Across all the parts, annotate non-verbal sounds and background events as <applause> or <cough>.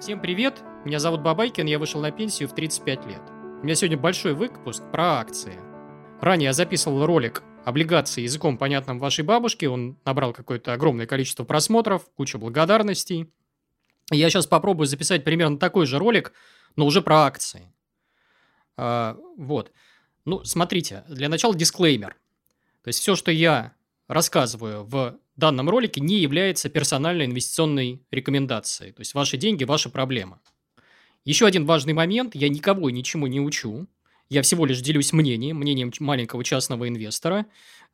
Всем привет, меня зовут Бабайкин, я вышел на пенсию в 35 лет. У меня сегодня большой выпуск про акции. Ранее я записывал ролик облигации языком, понятным вашей бабушке, он набрал какое-то огромное количество просмотров, куча благодарностей. Я сейчас попробую записать примерно такой же ролик, но уже про акции. А, вот. Ну, смотрите, для начала дисклеймер. То есть все, что я рассказываю в данном ролике, не является персональной инвестиционной рекомендацией. То есть ваши деньги – ваша проблема. Еще один важный момент. Я никого ничему не учу. Я всего лишь делюсь мнением, мнением маленького частного инвестора.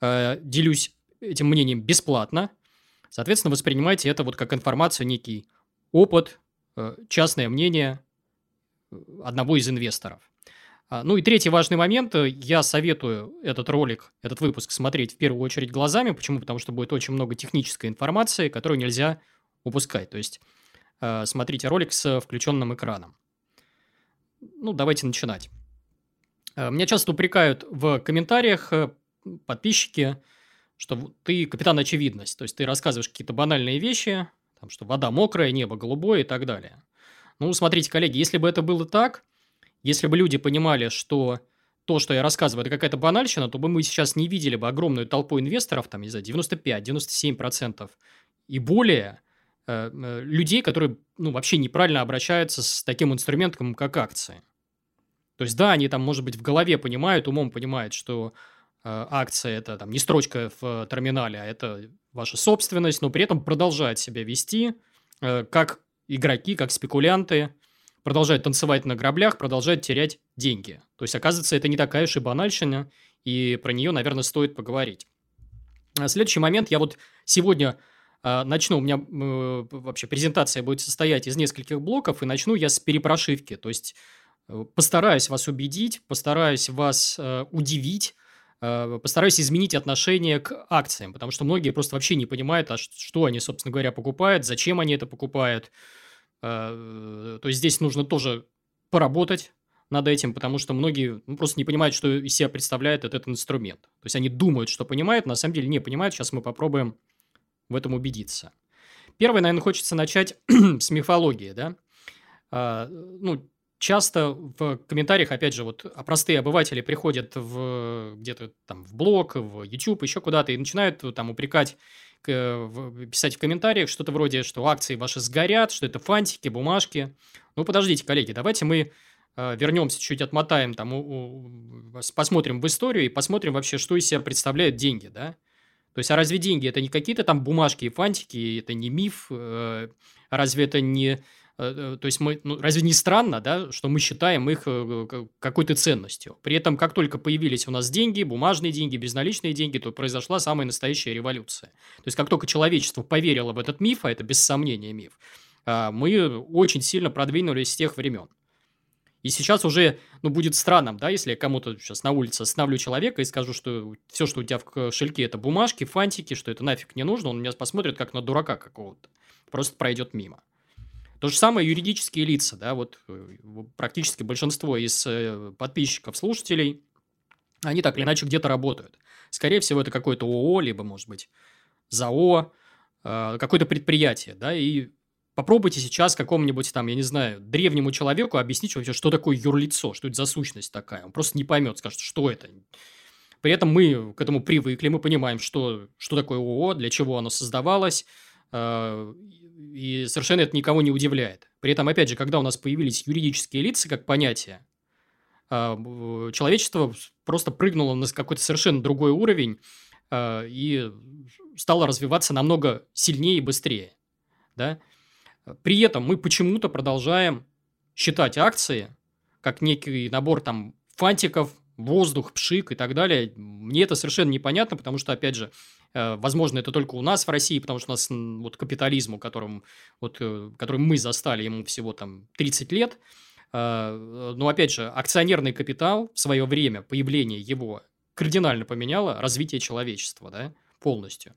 Э, делюсь этим мнением бесплатно. Соответственно, воспринимайте это вот как информацию, некий опыт, э, частное мнение э, одного из инвесторов. А, ну и третий важный момент. Я советую этот ролик, этот выпуск смотреть в первую очередь глазами. Почему? Потому что будет очень много технической информации, которую нельзя упускать. То есть э, смотрите ролик с включенным экраном. Ну, давайте начинать. Э, меня часто упрекают в комментариях э, подписчики, что ты капитан очевидность. То есть ты рассказываешь какие-то банальные вещи, там, что вода мокрая, небо голубое и так далее. Ну, смотрите, коллеги, если бы это было так, если бы люди понимали, что то, что я рассказываю, это какая-то банальщина, то бы мы сейчас не видели бы огромную толпу инвесторов, там, не знаю, 95-97% и более э, э, людей, которые ну, вообще неправильно обращаются с таким инструментом, как акции. То есть, да, они там, может быть, в голове понимают, умом понимают, что э, акция – это там не строчка в терминале, а это ваша собственность, но при этом продолжают себя вести э, как игроки, как спекулянты, продолжает танцевать на граблях, продолжает терять деньги. То есть, оказывается, это не такая уж и банальщина, и про нее, наверное, стоит поговорить. А следующий момент. Я вот сегодня э, начну, у меня э, вообще презентация будет состоять из нескольких блоков, и начну я с перепрошивки. То есть, э, постараюсь вас убедить, постараюсь вас э, удивить, постараюсь изменить отношение к акциям, потому что многие просто вообще не понимают, а что они, собственно говоря, покупают, зачем они это покупают – то есть здесь нужно тоже поработать над этим, потому что многие ну, просто не понимают, что из себя представляет этот инструмент. То есть они думают, что понимают, на самом деле не понимают. Сейчас мы попробуем в этом убедиться. Первое, наверное, хочется начать <clears throat> с мифологии, да. А, ну, часто в комментариях, опять же, вот а простые обыватели приходят в где-то там в блог, в YouTube, еще куда-то и начинают там упрекать писать в комментариях что-то вроде, что акции ваши сгорят, что это фантики, бумажки. Ну, подождите, коллеги, давайте мы э, вернемся, чуть отмотаем, там, у, у, посмотрим в историю и посмотрим вообще, что из себя представляют деньги, да? То есть, а разве деньги это не какие-то там бумажки и фантики, это не миф, э, разве это не то есть мы, ну, разве не странно, да, что мы считаем их э, какой-то ценностью? При этом, как только появились у нас деньги, бумажные деньги, безналичные деньги, то произошла самая настоящая революция. То есть как только человечество поверило в этот миф, а это без сомнения миф, а, мы очень сильно продвинулись с тех времен. И сейчас уже, ну, будет странным, да, если я кому-то сейчас на улице остановлю человека и скажу, что все, что у тебя в кошельке, это бумажки, фантики, что это нафиг не нужно, он меня посмотрит как на дурака какого-то. Просто пройдет мимо. То же самое юридические лица, да, вот э, практически большинство из э, подписчиков, слушателей, они так или иначе где-то работают. Скорее всего, это какое-то ООО, либо, может быть, ЗАО, э, какое-то предприятие, да, и попробуйте сейчас какому-нибудь там, я не знаю, древнему человеку объяснить вообще, что такое юрлицо, что это за сущность такая. Он просто не поймет, скажет, что это. При этом мы к этому привыкли, мы понимаем, что, что такое ООО, для чего оно создавалось, и совершенно это никого не удивляет. При этом, опять же, когда у нас появились юридические лица как понятие, а, человечество просто прыгнуло на какой-то совершенно другой уровень а, и стало развиваться намного сильнее и быстрее. Да? При этом мы почему-то продолжаем считать акции как некий набор там фантиков, воздух, пшик и так далее. Мне это совершенно непонятно, потому что, опять же, Э, возможно, это только у нас в России, потому что у нас вот капитализм, которым, вот, э, который мы застали, ему всего там 30 лет. Э, но, опять же, акционерный капитал в свое время, появление его кардинально поменяло развитие человечества, да, полностью.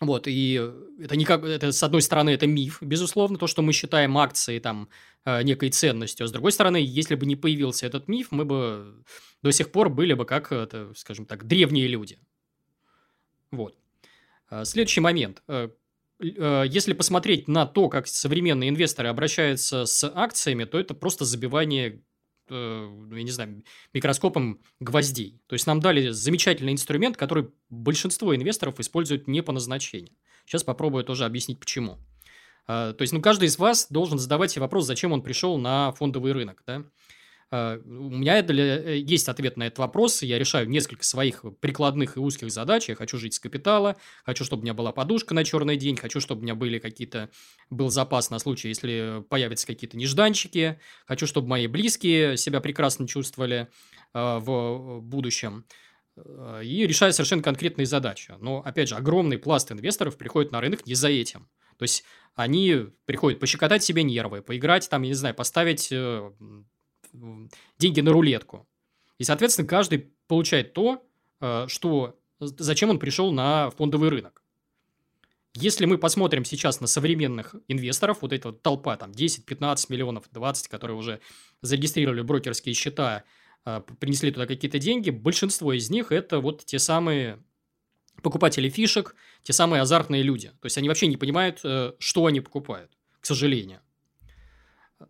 Вот, и это никак, это, с одной стороны, это миф, безусловно, то, что мы считаем акции там некой ценностью, а с другой стороны, если бы не появился этот миф, мы бы до сих пор были бы как, это, скажем так, древние люди. Вот. А, следующий момент. Э, э, если посмотреть на то, как современные инвесторы обращаются с акциями, то это просто забивание э, я не знаю, микроскопом гвоздей. То есть нам дали замечательный инструмент, который большинство инвесторов используют не по назначению. Сейчас попробую тоже объяснить, почему. То есть, ну, каждый из вас должен задавать себе вопрос, зачем он пришел на фондовый рынок, да? А, у меня для, э, есть ответ на этот вопрос. Я решаю несколько своих прикладных и узких задач. Я хочу жить с капитала, хочу, чтобы у меня была подушка на черный день, хочу, чтобы у меня были какие-то был запас на случай, если появятся какие-то нежданчики, хочу, чтобы мои близкие себя прекрасно чувствовали э, в будущем. Э, и решаю совершенно конкретные задачи. Но, опять же, огромный пласт инвесторов приходит на рынок не за этим. То есть, они приходят пощекотать себе нервы, поиграть, там, я не знаю, поставить деньги на рулетку. И, соответственно, каждый получает то, э, что, зачем он пришел на фондовый рынок. Если мы посмотрим сейчас на современных инвесторов, вот эта вот толпа, там 10, 15 миллионов, 20, которые уже зарегистрировали брокерские счета, э, принесли туда какие-то деньги, большинство из них это вот те самые покупатели фишек, те самые азартные люди. То есть, они вообще не понимают, э, что они покупают, к сожалению.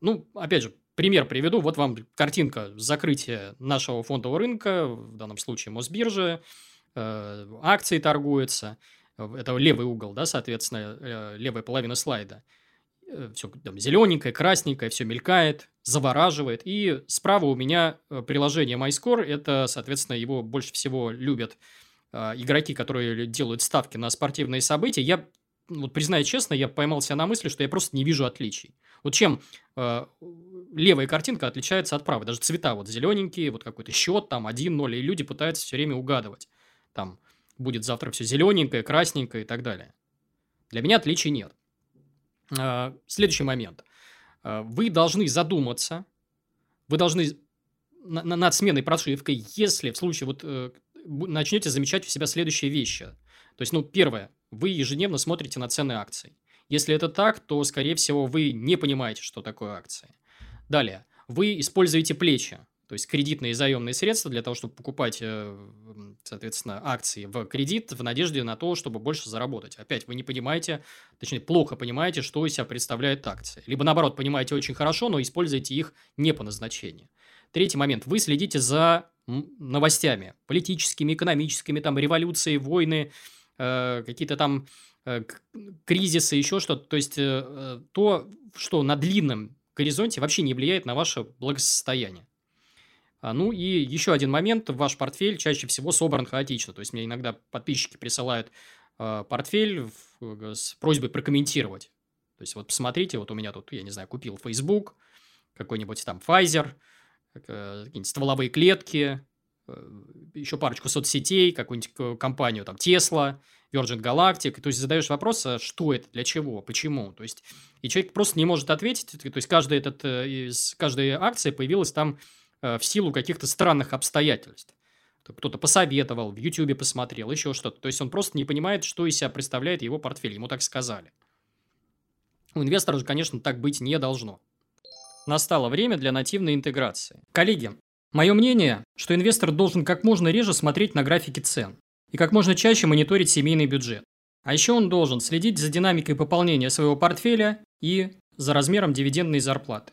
Ну, опять же, Пример приведу. Вот вам картинка закрытия нашего фондового рынка, в данном случае Мосбиржи, э, акции торгуются. Это левый угол, да, соответственно, э, левая половина слайда. Э, все там, зелененькое, красненькое, все мелькает, завораживает. И справа у меня приложение MyScore. Это, соответственно, его больше всего любят игроки, которые делают ставки на спортивные события. Я вот признаю честно, я поймался на мысли, что я просто не вижу отличий. Вот чем левая картинка отличается от правой. Даже цвета вот зелененькие, вот какой-то счет, там 1-0, и люди пытаются все время угадывать. Там будет завтра все зелененькое, красненькое и так далее. Для меня отличий нет. Э, следующий момент. Э, вы должны задуматься, вы должны на, на, над сменой прошивкой, если в случае вот э, начнете замечать у себя следующие вещи. То есть, ну, первое, вы ежедневно смотрите на цены акций. Если это так, то, скорее всего, вы не понимаете, что такое акции. Далее, вы используете плечи, то есть кредитные и заемные средства для того, чтобы покупать, э, соответственно, акции в кредит в надежде на то, чтобы больше заработать. Опять вы не понимаете, точнее, плохо понимаете, что из себя представляет акции. Либо, наоборот, понимаете очень хорошо, но используете их не по назначению. Третий момент. Вы следите за новостями политическими, экономическими, там, революции, войны, э, какие-то там э, кризисы, еще что-то. То есть, э, э, то, что на длинном горизонте вообще не влияет на ваше благосостояние. А, ну и еще один момент. Ваш портфель чаще всего собран хаотично. То есть, мне иногда подписчики присылают э, портфель с просьбой прокомментировать. То есть, вот посмотрите, вот у меня тут, я не знаю, купил Facebook, какой-нибудь там Pfizer, э, какие-нибудь стволовые клетки, э, еще парочку соцсетей, какую-нибудь компанию, там, Tesla, Virgin Galactic. То есть, задаешь вопрос, а что это, для чего, почему. То есть, и человек просто не может ответить. То есть, каждая, этот, э, из каждой акции появилась там э, в силу каких-то странных обстоятельств. Кто-то посоветовал, в Ютубе посмотрел, еще что-то. То есть, он просто не понимает, что из себя представляет его портфель. Ему так сказали. У инвестора же, конечно, так быть не должно. Настало время для нативной интеграции. Коллеги, мое мнение, что инвестор должен как можно реже смотреть на графики цен и как можно чаще мониторить семейный бюджет. А еще он должен следить за динамикой пополнения своего портфеля и за размером дивидендной зарплаты.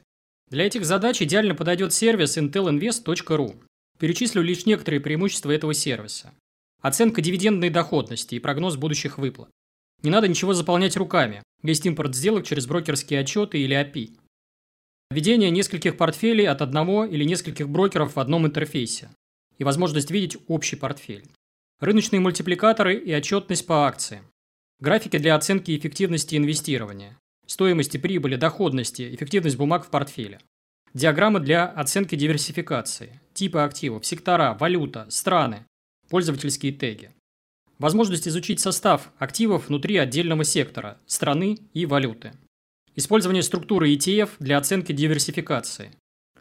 Для этих задач идеально подойдет сервис intelinvest.ru. Перечислю лишь некоторые преимущества этого сервиса. Оценка дивидендной доходности и прогноз будущих выплат. Не надо ничего заполнять руками. Есть импорт сделок через брокерские отчеты или API. Введение нескольких портфелей от одного или нескольких брокеров в одном интерфейсе. И возможность видеть общий портфель. Рыночные мультипликаторы и отчетность по акциям. Графики для оценки эффективности инвестирования. Стоимости прибыли, доходности, эффективность бумаг в портфеле. Диаграммы для оценки диверсификации. Типы активов, сектора, валюта, страны. Пользовательские теги. Возможность изучить состав активов внутри отдельного сектора, страны и валюты. Использование структуры ETF для оценки диверсификации.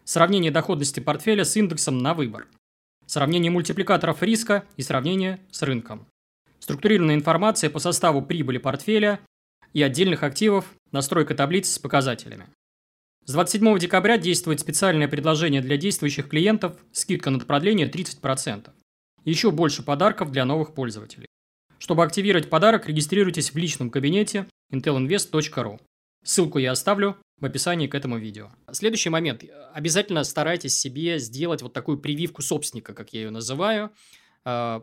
Сравнение доходности портфеля с индексом на выбор. Сравнение мультипликаторов риска и сравнение с рынком. Структурированная информация по составу прибыли портфеля и отдельных активов, настройка таблиц с показателями. С 27 декабря действует специальное предложение для действующих клиентов, скидка на продление 30%. Еще больше подарков для новых пользователей. Чтобы активировать подарок, регистрируйтесь в личном кабинете intelinvest.ru. Ссылку я оставлю в описании к этому видео. Следующий момент. Обязательно старайтесь себе сделать вот такую прививку собственника, как я ее называю. А,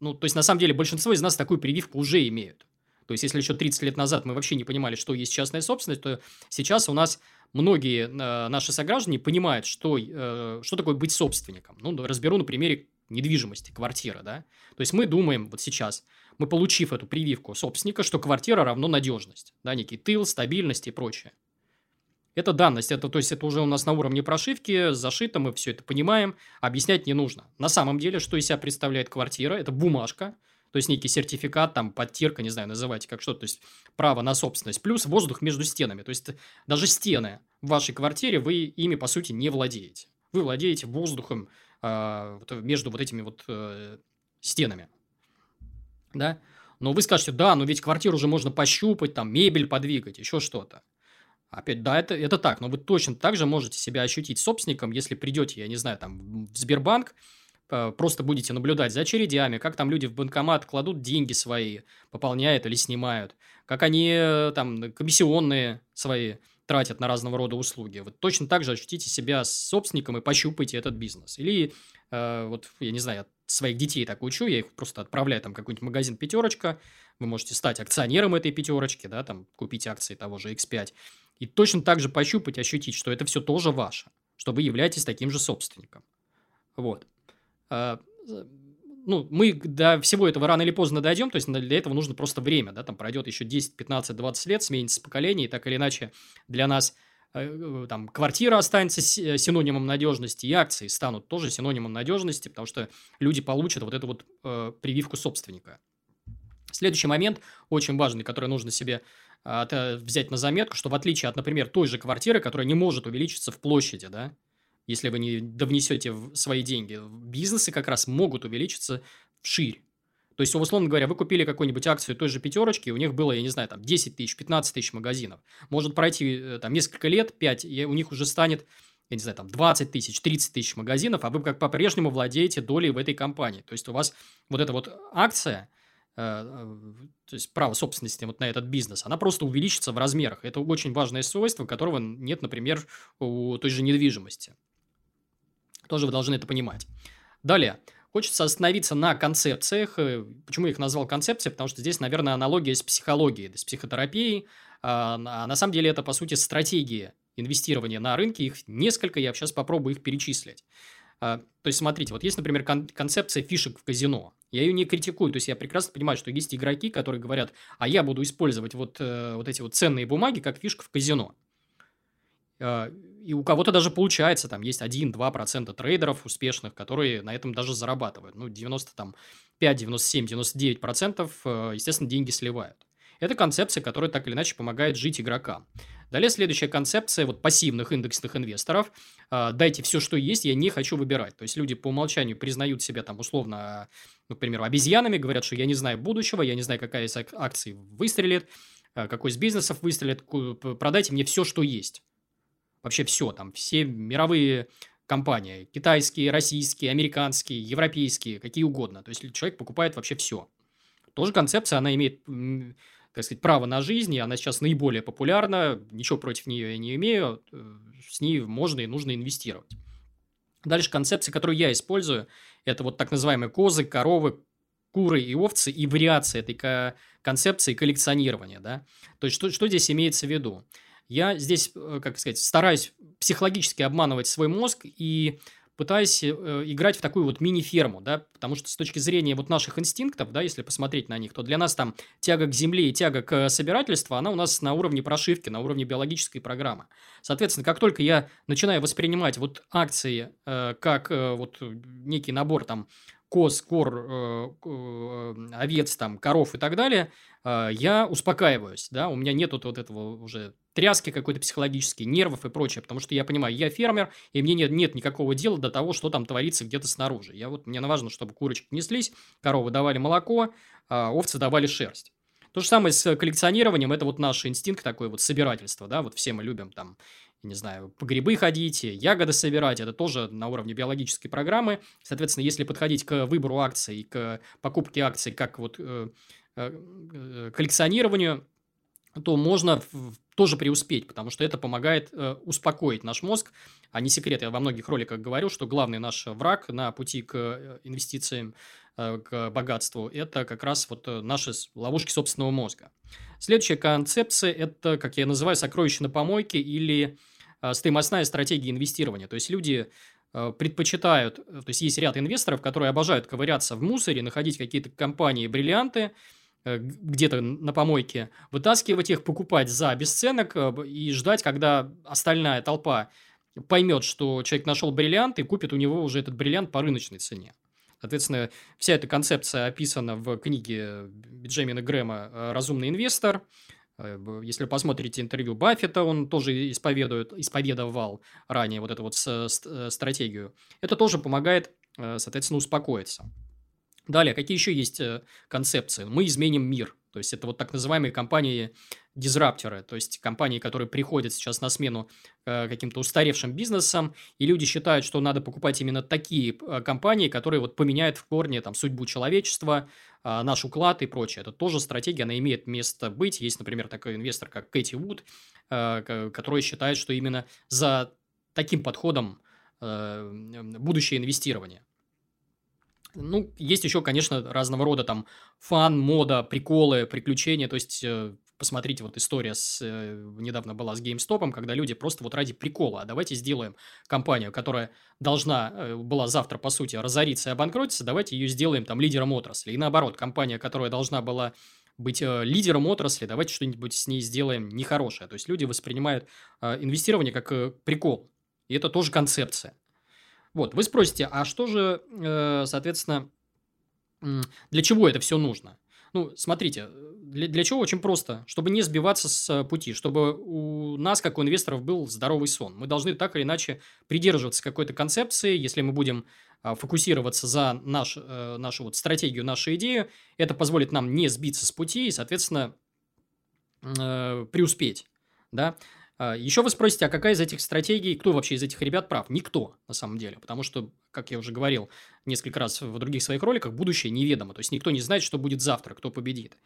ну, то есть, на самом деле, большинство из нас такую прививку уже имеют. То есть, если еще 30 лет назад мы вообще не понимали, что есть частная собственность, то сейчас у нас многие э, наши сограждане понимают, что, э, что такое быть собственником. Ну, разберу на примере недвижимости, квартиры, да. То есть, мы думаем вот сейчас, мы получив эту прививку собственника, что квартира равно надежность, да, некий тыл, стабильность и прочее. Это данность, это, то есть это уже у нас на уровне прошивки, зашито, мы все это понимаем, объяснять не нужно. На самом деле, что из себя представляет квартира, это бумажка, то есть некий сертификат, там, подтирка, не знаю, называйте как что, то есть право на собственность, плюс воздух между стенами, то есть даже стены в вашей квартире, вы ими, по сути, не владеете. Вы владеете воздухом между вот этими вот э, стенами, да? Но вы скажете, да, но ведь квартиру уже можно пощупать, там, мебель подвигать, еще что-то. Опять, да, это, это так, но вы точно так же можете себя ощутить собственником, если придете, я не знаю, там, в Сбербанк, э, просто будете наблюдать за очередями, как там люди в банкомат кладут деньги свои, пополняют или снимают, как они э, там комиссионные свои тратят на разного рода услуги. Вы точно так же ощутите себя собственником и пощупаете этот бизнес. Или, э, вот, я не знаю, своих детей так учу, я их просто отправляю там какой-нибудь магазин «Пятерочка», вы можете стать акционером этой «Пятерочки», да, там, купить акции того же X5, и точно так же пощупать, ощутить, что это все тоже ваше, что вы являетесь таким же собственником. Вот. Ну, мы до всего этого рано или поздно дойдем, то есть для этого нужно просто время, да, там пройдет еще 10, 15, 20 лет, сменится поколение, и так или иначе для нас э, э, там квартира останется э, синонимом надежности, и акции станут тоже синонимом надежности, потому что люди получат вот эту вот э, прививку собственника. Следующий момент, очень важный, который нужно себе э, взять на заметку, что в отличие от, например, той же квартиры, которая не может увеличиться в площади, да, если вы не довнесете свои деньги, бизнесы как раз могут увеличиться вширь. То есть, условно говоря, вы купили какую-нибудь акцию той же пятерочки, у них было, я не знаю, там 10 тысяч, 15 тысяч магазинов. Может пройти э, там несколько лет, 5, и у них уже станет, я не знаю, там 20 тысяч, 30 тысяч магазинов, а вы как по-прежнему владеете долей в этой компании. То есть, у вас вот эта вот акция – Э, э, то есть право собственности вот на этот бизнес, она просто увеличится в размерах. Это очень важное свойство, которого нет, например, у той же недвижимости. Тоже вы должны это понимать. Далее. Хочется остановиться на концепциях. Э, почему я их назвал концепцией? Потому что здесь, наверное, аналогия с психологией, с психотерапией. А на самом деле это, по сути, стратегии инвестирования на рынке. Их несколько, я сейчас попробую их перечислить. А, то есть, смотрите, вот есть, например, кон- концепция фишек в казино. Я ее не критикую, то есть я прекрасно понимаю, что есть игроки, которые говорят, а я буду использовать вот, э, вот эти вот ценные бумаги как фишка в казино. Э, и у кого-то даже получается, там есть 1-2% трейдеров успешных, которые на этом даже зарабатывают. Ну, 90, там, 5, 97, 99%, естественно, деньги сливают. Это концепция, которая так или иначе помогает жить игрокам. Далее следующая концепция вот пассивных индексных инвесторов. А, дайте все, что есть, я не хочу выбирать. То есть люди по умолчанию признают себя там условно, ну, к примеру, обезьянами, говорят, что я не знаю будущего, я не знаю, какая из акций выстрелит, а, какой из бизнесов выстрелит, продайте мне все, что есть. Вообще все, там все мировые компании, китайские, российские, американские, европейские, какие угодно. То есть человек покупает вообще все. Тоже концепция, она имеет так сказать, право на жизнь, и она сейчас наиболее популярна, ничего против нее я не имею, э, с ней можно и нужно инвестировать. Дальше концепция, которую я использую, это вот так называемые козы, коровы, куры и овцы и вариации этой концепции коллекционирования. Да? То есть, что, что здесь имеется в виду? Я здесь, э, как сказать, стараюсь психологически обманывать свой мозг и пытаясь э, играть в такую вот мини-ферму, да, потому что с точки зрения вот наших инстинктов, да, если посмотреть на них, то для нас там тяга к земле и тяга к собирательству, она у нас на уровне прошивки, на уровне биологической программы. Соответственно, как только я начинаю воспринимать вот акции э, как э, вот некий набор там коз, кор, э, э, овец, там, коров и так далее, э, я успокаиваюсь, да, у меня нет вот, вот этого уже тряски какой-то психологической, нервов и прочее, потому что я понимаю, я фермер, и мне нет, нет никакого дела до того, что там творится где-то снаружи. Я вот, мне важно, чтобы курочки неслись, коровы давали молоко, а овцы давали шерсть. То же самое с коллекционированием, это вот наш инстинкт такой вот собирательство, да, вот все мы любим там не знаю, по грибы ходить, ягоды собирать, это тоже на уровне биологической программы. Соответственно, если подходить к выбору акций, к покупке акций как вот э, э, коллекционированию, то можно тоже преуспеть, потому что это помогает э, успокоить наш мозг. А не секрет, я во многих роликах говорил, что главный наш враг на пути к э, инвестициям, э, к богатству, это как раз вот э, наши ловушки собственного мозга. Следующая концепция – это, как я называю, сокровище на помойке или э, стоимостная стратегия инвестирования. То есть, люди э, предпочитают, э, то есть, есть ряд инвесторов, которые обожают ковыряться в мусоре, находить какие-то компании-бриллианты – Э, где-то на помойке, вытаскивать их, покупать за бесценок э, и ждать, когда остальная толпа поймет, что человек нашел бриллиант и купит у него уже этот бриллиант по рыночной цене. Соответственно, вся эта концепция описана в книге Бенджамина Грэма э, «Разумный инвестор». Если вы посмотрите интервью Баффета, он тоже исповедует, исповедовал ранее вот эту вот стратегию. Это тоже помогает, соответственно, успокоиться. Далее, какие еще есть э, концепции? Мы изменим мир. То есть, это вот так называемые компании-дизраптеры, то есть, компании, которые приходят сейчас на смену э, каким-то устаревшим бизнесам, и люди считают, что надо покупать именно такие э, компании, которые вот поменяют в корне там, судьбу человечества, э, наш уклад и прочее. Это тоже стратегия, она имеет место быть. Есть, например, такой инвестор, как Кэти Вуд, который считает, что именно за таким подходом будущее инвестирование. Ну, есть еще, конечно, разного рода там фан, мода, приколы, приключения. То есть, э, посмотрите, вот история с, э, недавно была с GameStop, когда люди просто вот ради прикола, а давайте сделаем компанию, которая должна э, была завтра, по сути, разориться и обанкротиться, давайте ее сделаем там лидером отрасли. И наоборот, компания, которая должна была быть э, лидером отрасли, давайте что-нибудь с ней сделаем нехорошее. То есть, люди воспринимают инвестирование как прикол. И это тоже концепция. Вот, вы спросите, а что же, соответственно, для чего это все нужно? Ну, смотрите, для, для чего очень просто. Чтобы не сбиваться с пути, чтобы у нас, как у инвесторов, был здоровый сон. Мы должны так или иначе придерживаться какой-то концепции. Если мы будем а, фокусироваться за наш, э, нашу вот стратегию, нашу идею, это позволит нам не сбиться с пути и, соответственно, э, преуспеть. Да? А, Еще вы спросите, а какая из этих стратегий, кто вообще из этих ребят прав? Никто, на самом деле. Потому что, как я уже говорил несколько раз в других своих роликах, будущее неведомо. То есть, никто не знает, что будет завтра, кто победит.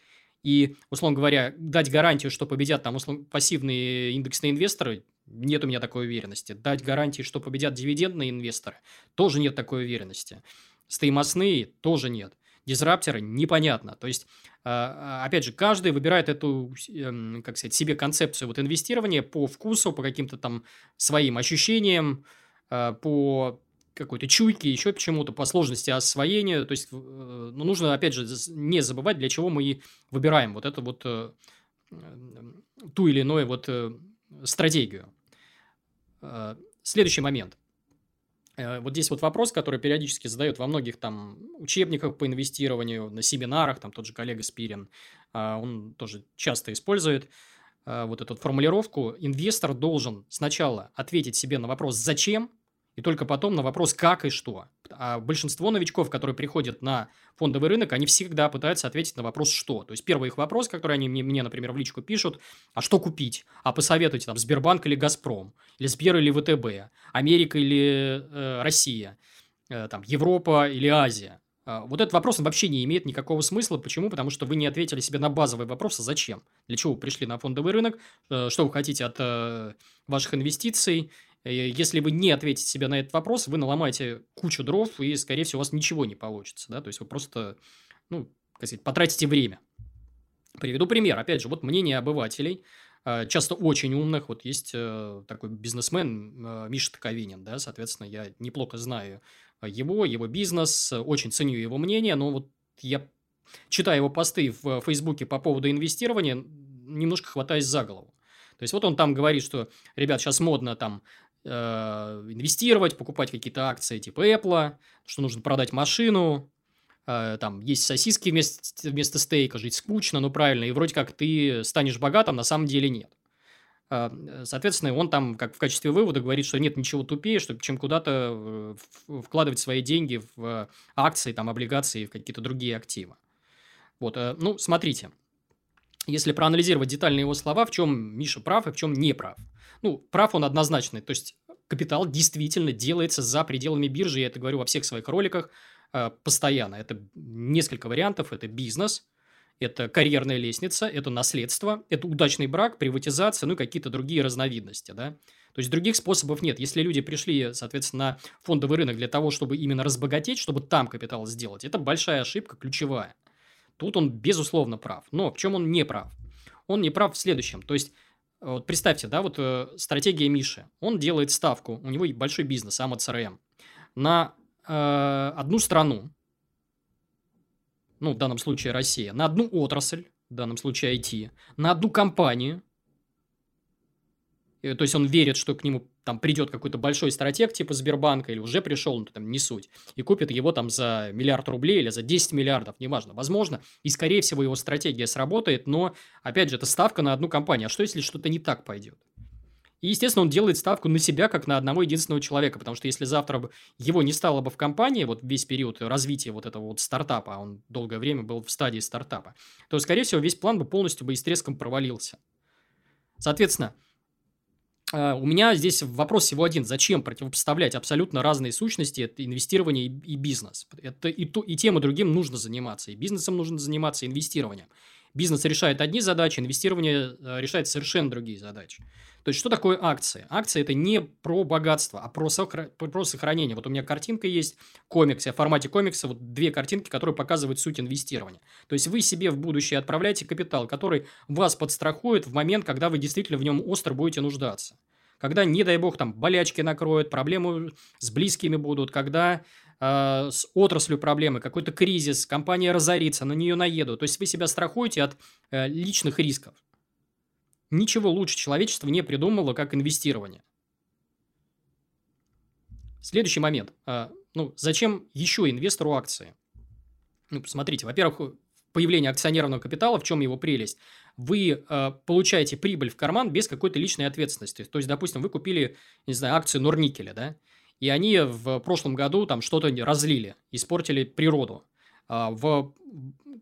И, условно говоря, дать гарантию, что победят там условно, пассивные индексные инвесторы, нет у меня такой уверенности. Дать гарантии, что победят дивидендные инвесторы, тоже нет такой уверенности. Стоимостные тоже нет. Дизрапторы непонятно. То есть, а, а, опять же, каждый выбирает эту, эм, как сказать, себе концепцию вот инвестирования по вкусу, по каким-то там своим ощущениям, а, по какой-то чуйке, еще почему-то, по сложности освоения. То есть, э, ну, нужно, опять же, не забывать, для чего мы выбираем вот эту вот э, ту или иную вот э, стратегию. Следующий момент – вот здесь вот вопрос, который периодически задают во многих там учебниках по инвестированию, на семинарах, там тот же коллега Спирин, он тоже часто использует вот эту формулировку. Инвестор должен сначала ответить себе на вопрос «зачем?», и только потом на вопрос «как и что?». А большинство новичков, которые приходят на фондовый рынок, они всегда пытаются ответить на вопрос «что?». То есть, первый их вопрос, который они мне, мне, например, в личку пишут, а что купить? А посоветуйте там Сбербанк или Газпром, или Сбер или ВТБ, Америка или э, Россия, э, там, Европа или Азия. А, вот этот вопрос вообще не имеет никакого смысла. Почему? Потому что вы не ответили себе на базовые вопросы. Зачем? Для чего вы пришли на фондовый рынок? Э, что вы хотите от э, ваших инвестиций? Э, если вы не ответите себе на этот вопрос, вы наломаете кучу дров, и, скорее всего, у вас ничего не получится. Да? То есть, вы просто, ну, как сказать, потратите время. Приведу пример. Опять же, вот мнение обывателей, э, часто очень умных. Вот есть э, такой бизнесмен Миша Таковинин, да, соответственно, я неплохо знаю его, его бизнес, очень ценю его мнение, но вот я читаю его посты в Фейсбуке по поводу инвестирования, немножко хватаюсь за голову. То есть, вот он там говорит, что, ребят, сейчас модно там инвестировать, покупать какие-то акции типа Apple, что нужно продать машину, э, там есть сосиски вместо, вместо стейка, жить скучно, ну правильно, и вроде как ты станешь богатым, на самом деле нет. Э, соответственно, он там как в качестве вывода говорит, что нет ничего тупее, что, чем куда-то вкладывать свои деньги в акции, там, облигации, в какие-то другие активы. Вот, ну, смотрите, если проанализировать детально его слова, в чем Миша прав и в чем не прав. Ну, прав он однозначный. То есть, капитал действительно делается за пределами биржи. Я это говорю во всех своих роликах э, постоянно. Это несколько вариантов. Это бизнес. это карьерная лестница, это наследство, это удачный брак, приватизация, ну и какие-то другие разновидности, да. То есть других способов нет. Если люди пришли, соответственно, на фондовый рынок для того, чтобы именно разбогатеть, чтобы там капитал сделать, это большая ошибка, ключевая. Тут он, безусловно, прав. Но в чем он не прав? Он не прав в следующем. То есть, вот представьте, да, вот э, стратегия Миши. Он делает ставку, у него большой бизнес, CRM, на э, одну страну, ну, в данном случае Россия, на одну отрасль, в данном случае IT, на одну компанию. То есть, он верит, что к нему там придет какой-то большой стратег типа Сбербанка или уже пришел, ну, там не суть, и купит его там за миллиард рублей или за 10 миллиардов, неважно. Возможно, и скорее всего его стратегия сработает, но, опять же, это ставка на одну компанию. А что, если что-то не так пойдет? И, естественно, он делает ставку на себя, как на одного единственного человека, потому что если завтра бы его не стало бы в компании, вот весь период развития вот этого вот стартапа, а он долгое время был в стадии стартапа, то, скорее всего, весь план бы полностью бы и с треском провалился. Соответственно, э, у меня здесь вопрос всего один. Зачем противопоставлять абсолютно разные сущности? Это инвестирование и бизнес. Это и, то, и тем, и другим нужно заниматься. И бизнесом нужно заниматься, и инвестированием. Бизнес решает одни задачи, инвестирование э, решает совершенно другие задачи. То есть, что такое акции? Акции – это не про богатство, а про, сохра... про сохранение. Вот у меня картинка есть, комикс, в формате комикса вот две картинки, которые показывают суть инвестирования. То есть, вы себе в будущее отправляете капитал, который вас подстрахует в момент, когда вы действительно в нем остро будете нуждаться. Когда, не дай бог, там болячки накроют, проблемы с близкими будут, когда э, с отраслью проблемы, какой-то кризис, компания разорится, на нее наедут. То есть, вы себя страхуете от э, личных рисков. Ничего лучше человечество не придумало, как инвестирование. Следующий момент. А, ну, зачем еще инвестору акции? Ну, посмотрите, во-первых, появление акционерного капитала, в чем его прелесть? Вы э, получаете прибыль в карман без какой-то личной ответственности. То есть, допустим, вы купили, не знаю, акцию Норникеля, да, и они в прошлом году там что-то разлили, испортили природу. А в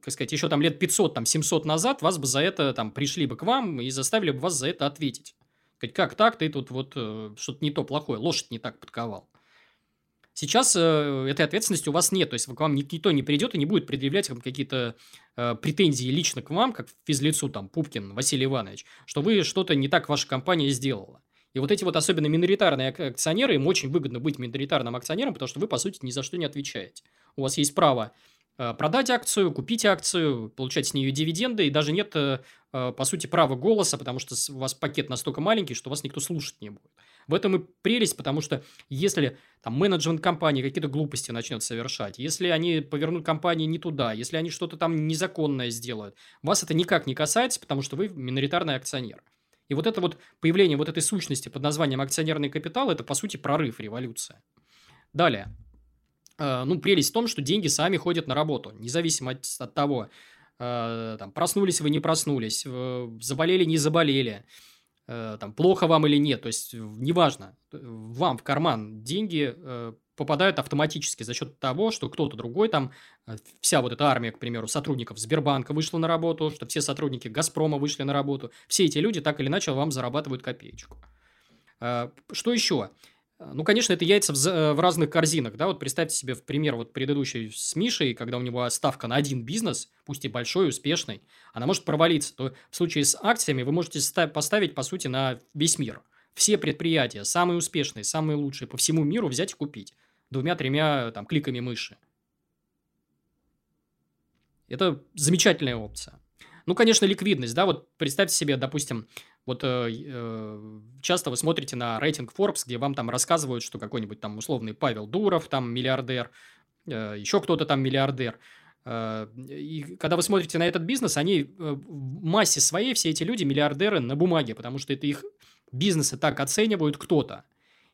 как сказать, еще там лет 500, там 700 назад вас бы за это, там, пришли бы к вам и заставили бы вас за это ответить. Как так, ты тут вот э, что-то не то плохое, лошадь не так подковал. Сейчас э, этой ответственности у вас нет, то есть к вам никто не придет и не будет предъявлять вам какие-то э, претензии лично к вам, как физлицу там Пупкин Василий Иванович, что вы что-то не так ваша компания сделала. И вот эти вот особенно миноритарные акционеры, им очень выгодно быть миноритарным акционером, потому что вы, по сути, ни за что не отвечаете. У вас есть право Э, продать акцию, купить акцию, получать с нее дивиденды, и даже нет, э, э, по сути, права голоса, потому что у вас пакет настолько маленький, что вас никто слушать не будет. В этом и прелесть, потому что если там менеджмент компании какие-то глупости начнет совершать, если они повернут компании не туда, если они что-то там незаконное сделают, вас это никак не касается, потому что вы миноритарный акционер. И вот это вот появление вот этой сущности под названием акционерный капитал, это, по сути, прорыв, революция. Далее. Э, ну, прелесть в том, что деньги сами ходят на работу, независимо от, от того, э, там, проснулись вы, не проснулись, э, заболели, не заболели, там, плохо вам или нет, то есть, неважно, вам в карман деньги попадают автоматически за счет того, что кто-то другой там, вся вот эта армия, к примеру, сотрудников Сбербанка вышла на работу, что все сотрудники Газпрома вышли на работу, все эти люди так или иначе вам зарабатывают копеечку. Что еще? Ну, конечно, это яйца в, э, в разных корзинах, да, вот представьте себе, в пример, вот предыдущий с Мишей, когда у него ставка на один бизнес, пусть и большой, успешный, она может провалиться, то в случае с акциями вы можете поставить, по сути, на весь мир. Все предприятия, самые успешные, самые лучшие по всему миру взять и купить двумя-тремя там кликами мыши. Это замечательная опция. Ну, конечно, ликвидность, да, вот представьте себе, допустим, вот э, э, часто вы смотрите на рейтинг Forbes, где вам там рассказывают, что какой-нибудь там условный Павел Дуров, там миллиардер, э, еще кто-то там миллиардер. Э, и когда вы смотрите на этот бизнес, они э, в массе своей, все эти люди миллиардеры на бумаге, потому что это их бизнесы так оценивают кто-то.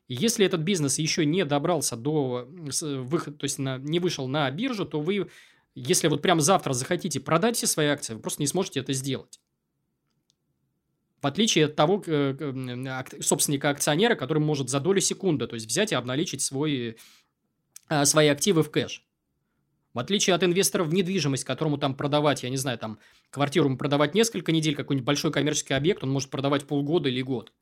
И если этот бизнес еще не добрался до выхода, то есть на, не вышел на биржу, то вы если вот прямо завтра захотите продать все свои акции, вы просто не сможете это сделать. В отличие от того собственника акционера, который может за долю секунды, то есть взять и обналичить свой, а, свои активы в кэш. В отличие от инвестора в недвижимость, которому там продавать, я не знаю, там квартиру продавать несколько недель, какой-нибудь большой коммерческий объект, он может продавать полгода или год.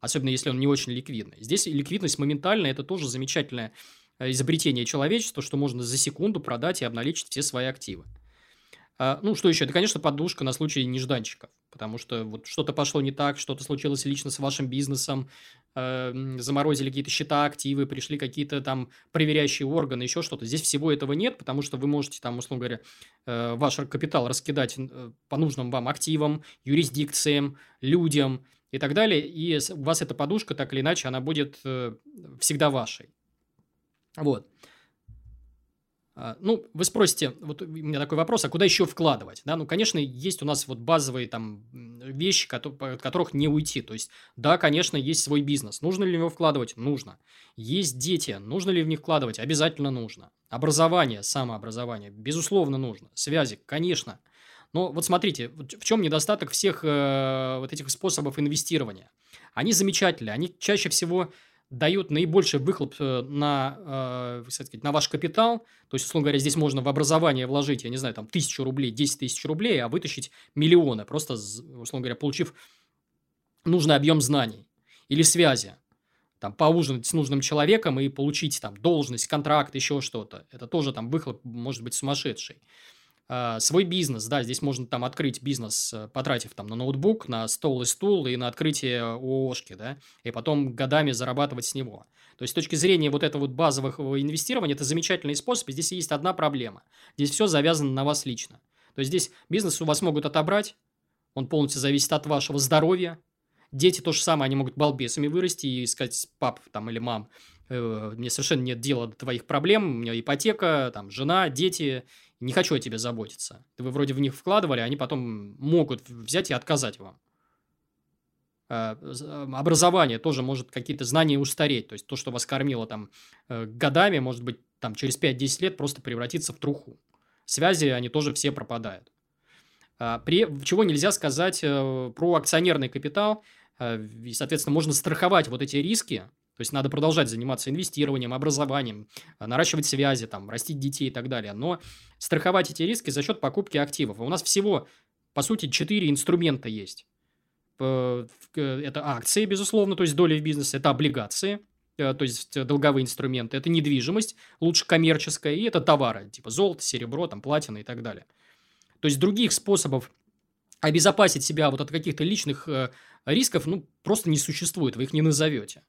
Особенно если он не очень ликвидный. Здесь ликвидность моментальная, это тоже замечательная Э, изобретение человечества, что можно за секунду продать и обналичить все свои активы. А, ну, что еще? Это, конечно, подушка на случай нежданчиков. Потому что вот что-то пошло не так, что-то случилось лично с вашим бизнесом, э, заморозили какие-то счета, активы, пришли какие-то там проверяющие органы, еще что-то. Здесь всего этого нет, потому что вы можете там, условно говоря, э, ваш капитал раскидать по нужным вам активам, юрисдикциям, людям и так далее. И у вас эта подушка, так или иначе, она будет э, всегда вашей. Вот. А, ну, вы спросите, вот у меня такой вопрос, а куда еще вкладывать? Да, ну, конечно, есть у нас вот базовые там вещи, от которых не уйти. То есть, да, конечно, есть свой бизнес. Нужно ли в него вкладывать? Нужно. Есть дети. Нужно ли в них вкладывать? Обязательно нужно. Образование, самообразование, безусловно, нужно. Связи, конечно. Но вот смотрите, в чем недостаток всех э, вот этих способов инвестирования? Они замечательные, они чаще всего дают наибольший выхлоп э, на, э, сказать, на ваш капитал. То есть, условно говоря, здесь можно в образование вложить, я не знаю, там, тысячу рублей, 10 тысяч рублей, а вытащить миллионы, просто, условно говоря, получив нужный объем знаний или связи. Там, поужинать с нужным человеком и получить там должность, контракт, еще что-то. Это тоже там выхлоп может быть сумасшедший. А, свой бизнес, да, здесь можно там открыть бизнес, э, потратив там на ноутбук, на стол и стул и на открытие ООшки, да, и потом годами зарабатывать с него. То есть, с точки зрения вот этого вот базовых инвестирования, это замечательный способ. Здесь есть одна проблема. Здесь все завязано на вас лично. То есть, здесь бизнес у вас могут отобрать, он полностью зависит от вашего здоровья. Дети то же самое, они могут балбесами вырасти и сказать, пап там или мам, мне совершенно нет дела до твоих проблем, у меня ипотека, там, жена, дети, не хочу о тебе заботиться. Вы вроде в них вкладывали, они потом могут взять и отказать вам. А, образование тоже может какие-то знания устареть. То есть, то, что вас кормило там э, годами, может быть, там через 5-10 лет просто превратиться в труху. Связи, они тоже все пропадают. А, при, чего нельзя сказать э, про акционерный капитал. Э, и, соответственно, можно страховать вот эти риски, то есть надо продолжать заниматься инвестированием, образованием, э, наращивать связи, там, растить детей и так далее. Но страховать эти риски за счет покупки активов. У нас всего, по сути, четыре инструмента есть. Это акции, безусловно, то есть доли в бизнесе, это облигации, э, то есть долговые инструменты, это недвижимость, лучше коммерческая, и это товары, типа золото, серебро, там, платина и так далее. То есть других способов обезопасить себя вот от каких-то личных э, рисков, ну, просто не существует, вы их не назовете.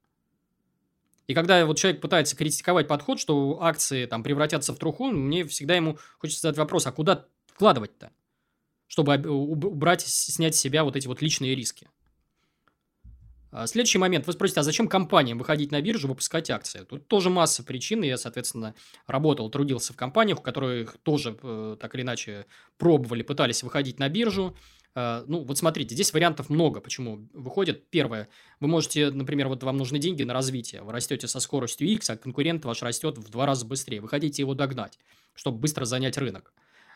И когда вот человек пытается критиковать подход, что акции там превратятся в труху, мне всегда ему хочется задать вопрос, а куда вкладывать-то? Чтобы убрать, снять с себя вот эти вот личные риски. А, следующий момент. Вы спросите, а зачем компаниям выходить на биржу, выпускать акции? Тут тоже масса причин. Я, соответственно, работал, трудился в компаниях, у которых тоже э, так или иначе пробовали, пытались выходить на биржу. Э, ну, вот смотрите, здесь вариантов много, почему выходит. Первое, вы можете, например, вот вам нужны деньги на развитие, вы растете со скоростью X, а конкурент ваш растет в два раза быстрее. Вы хотите его догнать, чтобы быстро занять рынок.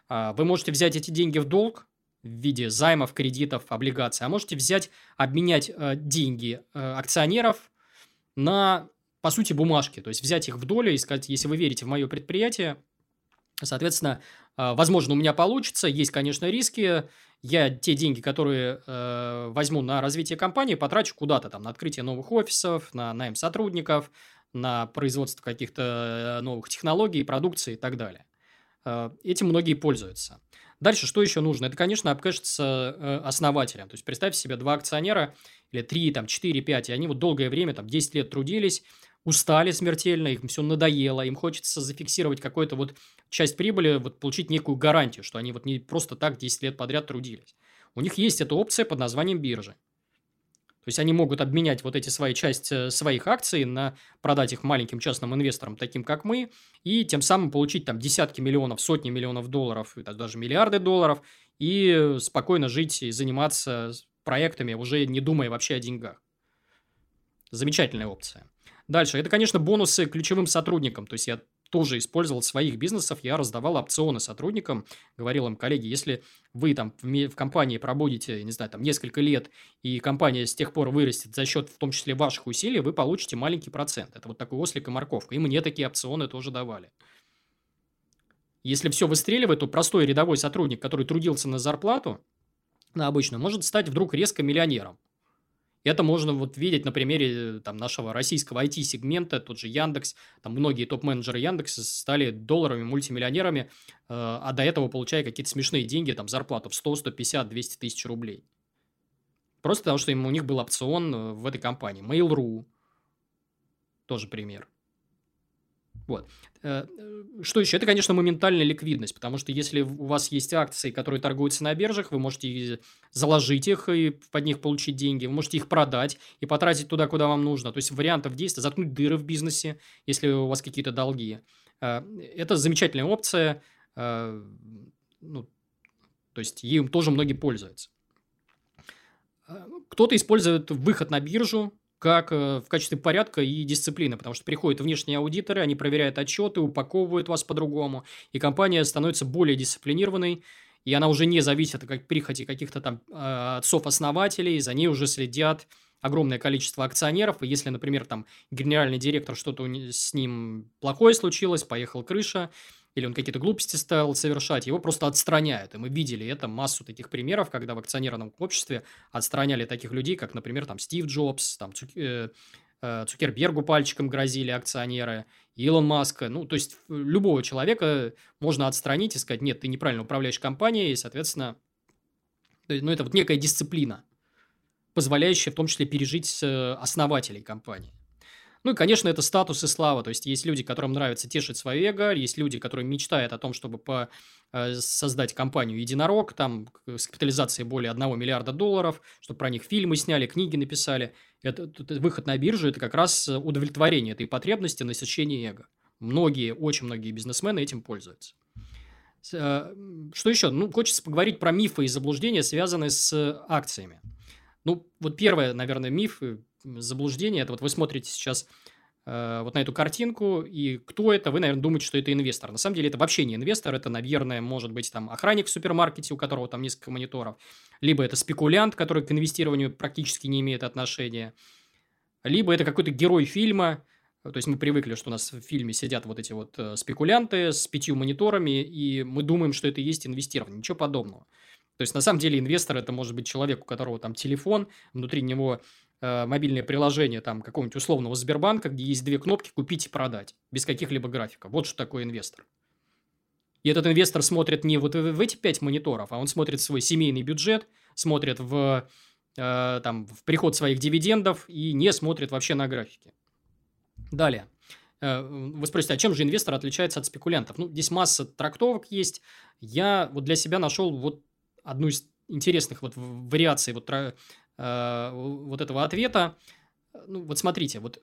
А, вы можете взять эти деньги в долг в виде займов, кредитов, облигаций, а можете взять, обменять э, деньги э, акционеров на, по сути, бумажки. То есть взять их в долю и сказать, если вы верите в мое предприятие, соответственно, возможно, у меня получится, есть, конечно, риски, я те деньги, которые э, возьму на развитие компании, потрачу куда-то там на открытие новых офисов, на найм сотрудников, на производство каких-то э, новых технологий, продукции и так далее. Э, этим многие пользуются. Дальше, что еще нужно? Это, конечно, обкэшиться э, основателям. То есть, представьте себе два акционера, или три, там, четыре, пять, и они вот долгое время, там, 10 лет трудились, устали смертельно, им все надоело, им хочется зафиксировать какую-то вот часть прибыли, вот получить некую гарантию, что они вот не просто так 10 лет подряд трудились. У них есть эта опция под названием биржи. То есть они могут обменять вот эти свои части э, своих акций на продать их маленьким частным инвесторам, таким как мы, и тем самым получить там десятки миллионов, сотни миллионов долларов, даже миллиарды долларов, и спокойно жить и заниматься проектами, уже не думая вообще о деньгах. Замечательная опция. Дальше. Это, конечно, бонусы ключевым сотрудникам. То есть, я тоже использовал своих бизнесов, я раздавал опционы сотрудникам, говорил им, коллеги, если вы там в, компании пробудете, не знаю, там несколько лет, и компания с тех пор вырастет за счет, в том числе, ваших усилий, вы получите маленький процент. Это вот такой ослик и морковка. И мне такие опционы тоже давали. Если все выстреливает, то простой рядовой сотрудник, который трудился на зарплату, на обычную, может стать вдруг резко миллионером. Это можно вот видеть на примере там, нашего российского IT-сегмента, тот же Яндекс. Там многие топ-менеджеры Яндекса стали долларовыми мультимиллионерами, э, а до этого получая какие-то смешные деньги, там зарплату в 100, 150, 200 тысяч рублей. Просто потому, что им, у них был опцион э, в этой компании. Mail.ru тоже пример. Вот. Э, э, что еще? Это, конечно, моментальная ликвидность, потому что если у вас есть акции, которые торгуются на биржах, вы можете заложить их и под них получить деньги, вы можете их продать и потратить туда, куда вам нужно. То есть вариантов действия, заткнуть дыры в бизнесе, если у вас какие-то долги. Э, это замечательная опция, ну, то есть им тоже многие пользуются. Кто-то использует выход на биржу, как э, в качестве порядка и дисциплины, потому что приходят внешние аудиторы, они проверяют отчеты, упаковывают вас по-другому, и компания становится более дисциплинированной, и она уже не зависит от прихоти каких-то там э, отцов-основателей, за ней уже следят огромное количество акционеров, и если, например, там генеральный директор что-то с ним плохое случилось, поехал крыша, или он какие-то глупости стал совершать, его просто отстраняют. И мы видели это массу таких примеров, когда в акционерном обществе отстраняли таких людей, как, например, там Стив Джобс, там Цук... э, э, Цукербергу пальчиком грозили акционеры, Илон Маска. Ну, то есть любого человека можно отстранить и сказать, нет, ты неправильно управляешь компанией, и, соответственно, ну, это вот некая дисциплина, позволяющая в том числе пережить э, основателей компании. Ну и, конечно, это статус и слава. То есть, есть люди, которым нравится тешить свое эго, есть люди, которые мечтают о том, чтобы по, э, создать компанию «Единорог», там с капитализацией более 1 миллиарда долларов, чтобы про них фильмы сняли, книги написали. Это, это, выход на биржу – это как раз удовлетворение этой потребности, насыщение эго. Многие, очень многие бизнесмены этим пользуются. Э, что еще? Ну, хочется поговорить про мифы и заблуждения, связанные с акциями. Ну, вот первое, наверное, миф, заблуждение. Это вот вы смотрите сейчас э, вот на эту картинку, и кто это, вы, наверное, думаете, что это инвестор. На самом деле это вообще не инвестор, это, наверное, может быть там охранник в супермаркете, у которого там несколько мониторов, либо это спекулянт, который к инвестированию практически не имеет отношения, либо это какой-то герой фильма, то есть мы привыкли, что у нас в фильме сидят вот эти вот э, спекулянты с пятью мониторами, и мы думаем, что это и есть инвестирование. Ничего подобного. То есть, на самом деле, инвестор – это может быть человек, у которого там телефон, внутри него э, мобильное приложение там какого-нибудь условного Сбербанка, где есть две кнопки «Купить» и «Продать», без каких-либо графиков. Вот что такое инвестор. И этот инвестор смотрит не вот в эти пять мониторов, а он смотрит свой семейный бюджет, смотрит в, э, там, в приход своих дивидендов и не смотрит вообще на графики. Далее. Э, вы спросите, а чем же инвестор отличается от спекулянтов? Ну, здесь масса трактовок есть. Я вот для себя нашел вот одну из интересных вот вариаций вот, э, вот этого ответа. Ну, вот смотрите, вот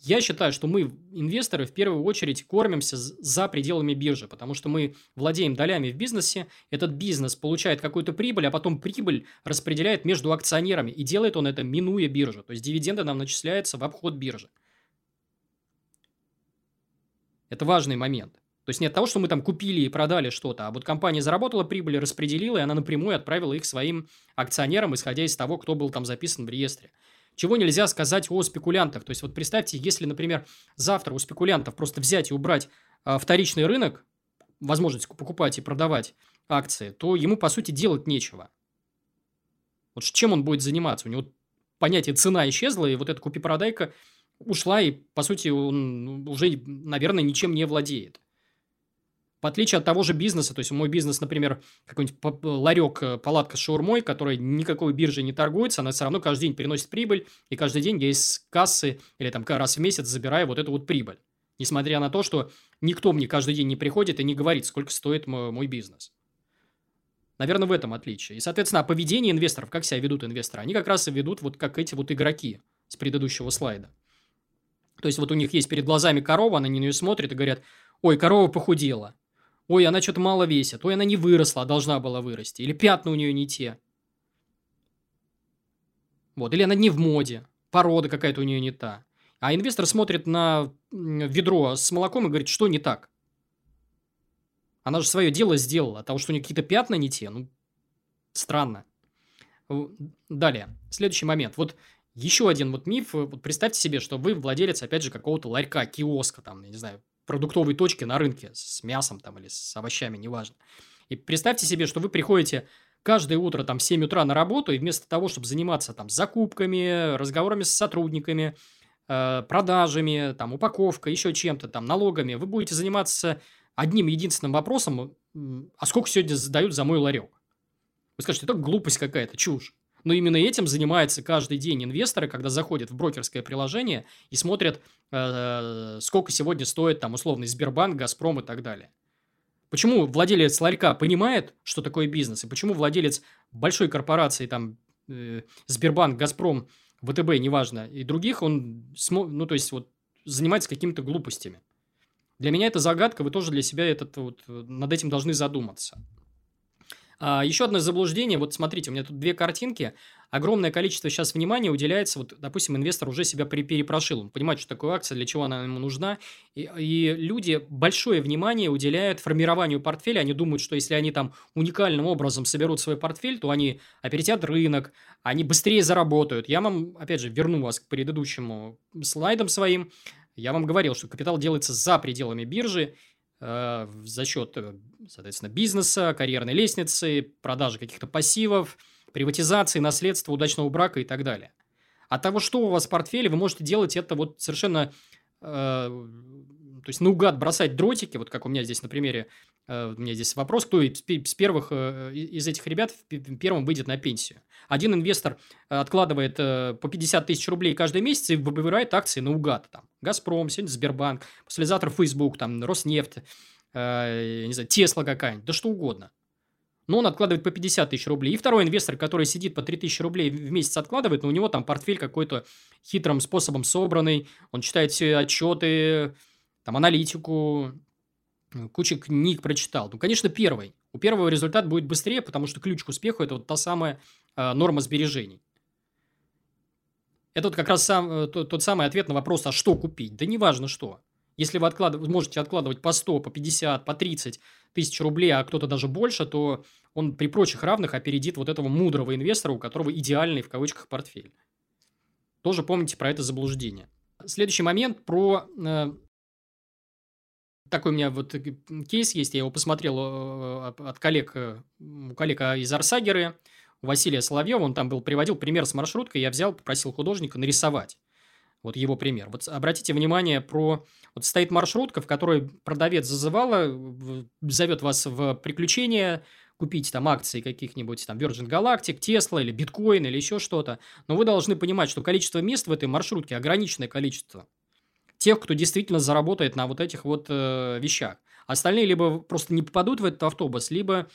я считаю, что мы, инвесторы, в первую очередь кормимся за пределами биржи, потому что мы владеем долями в бизнесе, этот бизнес получает какую-то прибыль, а потом прибыль распределяет между акционерами, и делает он это, минуя биржу. То есть, дивиденды нам начисляются в обход биржи. Это важный момент. То есть, не от того, что мы там купили и продали что-то, а вот компания заработала прибыль, распределила, и она напрямую отправила их своим акционерам, исходя из того, кто был там записан в реестре. Чего нельзя сказать о спекулянтах. То есть, вот представьте, если, например, завтра у спекулянтов просто взять и убрать а, вторичный рынок, возможность покупать и продавать акции, то ему, по сути, делать нечего. Вот чем он будет заниматься? У него понятие цена исчезла, и вот эта купи-продайка ушла, и, по сути, он уже, наверное, ничем не владеет. В отличие от того же бизнеса, то есть мой бизнес, например, какой-нибудь ларек, э, палатка с шаурмой, которая никакой биржи не торгуется, она все равно каждый день приносит прибыль, и каждый день я из кассы или там раз в месяц забираю вот эту вот прибыль. Несмотря на то, что никто мне каждый день не приходит и не говорит, сколько стоит мой, мой бизнес. Наверное, в этом отличие. И, соответственно, поведение инвесторов, как себя ведут инвесторы, они как раз и ведут вот как эти вот игроки с предыдущего слайда. То есть, вот у них есть перед глазами корова, они на нее смотрят и говорят, ой, корова похудела. Ой, она что-то мало весит. Ой, она не выросла, а должна была вырасти. Или пятна у нее не те. Вот. Или она не в моде. Порода какая-то у нее не та. А инвестор смотрит на ведро с молоком и говорит, что не так. Она же свое дело сделала. Того, что у нее какие-то пятна не те, ну, странно. Далее. Следующий момент. Вот еще один вот миф. Вот представьте себе, что вы владелец, опять же, какого-то ларька, киоска, там, я не знаю, продуктовой точки на рынке с мясом там или с овощами, неважно. И представьте себе, что вы приходите каждое утро там в 7 утра на работу, и вместо того, чтобы заниматься там закупками, разговорами с сотрудниками, э, продажами, там упаковкой, еще чем-то, там налогами, вы будете заниматься одним единственным вопросом, а сколько сегодня задают за мой ларек? Вы скажете, это глупость какая-то, чушь. Но именно этим занимается каждый день инвесторы, когда заходят в брокерское приложение и смотрят, э, сколько сегодня стоит там условный Сбербанк, Газпром и так далее. Почему владелец ларька понимает, что такое бизнес, и почему владелец большой корпорации, там, э, Сбербанк, Газпром, ВТБ, неважно, и других, он, ну, то есть, вот, занимается какими-то глупостями. Для меня это загадка, вы тоже для себя этот, вот, над этим должны задуматься. А, еще одно заблуждение. Вот смотрите, у меня тут две картинки. Огромное количество сейчас внимания уделяется, вот, допустим, инвестор уже себя перепрошил. Он понимает, что такое акция, для чего она ему нужна. И, и люди большое внимание уделяют формированию портфеля. Они думают, что если они там уникальным образом соберут свой портфель, то они опередят рынок, они быстрее заработают. Я вам, опять же, верну вас к предыдущему слайдам своим. Я вам говорил, что капитал делается за пределами биржи, за счет, э, соответственно, бизнеса, карьерной лестницы, продажи каких-то пассивов, приватизации, наследства, удачного брака и так далее. От того, что у вас в портфеле, вы можете делать это вот совершенно э, то есть наугад бросать дротики, вот как у меня здесь на примере, э, у меня здесь вопрос, кто из первых э, из этих ребят первым выйдет на пенсию. Один инвестор откладывает по 50 тысяч рублей каждый месяц и выбирает акции наугад. Там, Газпром, Сбербанк, послезавтра Facebook, там, Роснефть, не знаю, Тесла какая-нибудь, да что угодно. Но он откладывает по 50 тысяч рублей. И второй инвестор, который сидит по 3 тысячи рублей в месяц откладывает, но у него там портфель какой-то хитрым способом собранный, он читает все отчеты, там аналитику, э, куча книг прочитал. Ну, конечно, первый. У первого результат будет быстрее, потому что ключ к успеху – это вот та самая э, норма сбережений. Это вот как раз сам, э, тот, тот самый ответ на вопрос, а что купить? Да неважно что. Если вы откладыв... можете откладывать по 100, по 50, по 30 тысяч рублей, а кто-то даже больше, то он при прочих равных опередит вот этого мудрого инвестора, у которого идеальный в кавычках портфель. Тоже помните про это заблуждение. Следующий момент про э, такой у меня вот э, кейс есть, я его посмотрел э, от коллег, э, у коллег из Арсагеры, у Василия Соловьева, он там был, приводил пример с маршруткой, я взял, попросил художника нарисовать. Вот его пример. Вот обратите внимание про... Вот стоит маршрутка, в которой продавец зазывала, зовет вас в приключения, купить там акции каких-нибудь там Virgin Galactic, Tesla или Bitcoin или еще что-то. Но вы должны понимать, что количество мест в этой маршрутке ограниченное количество тех, кто действительно заработает на вот этих вот э, вещах. Остальные либо просто не попадут в этот автобус, либо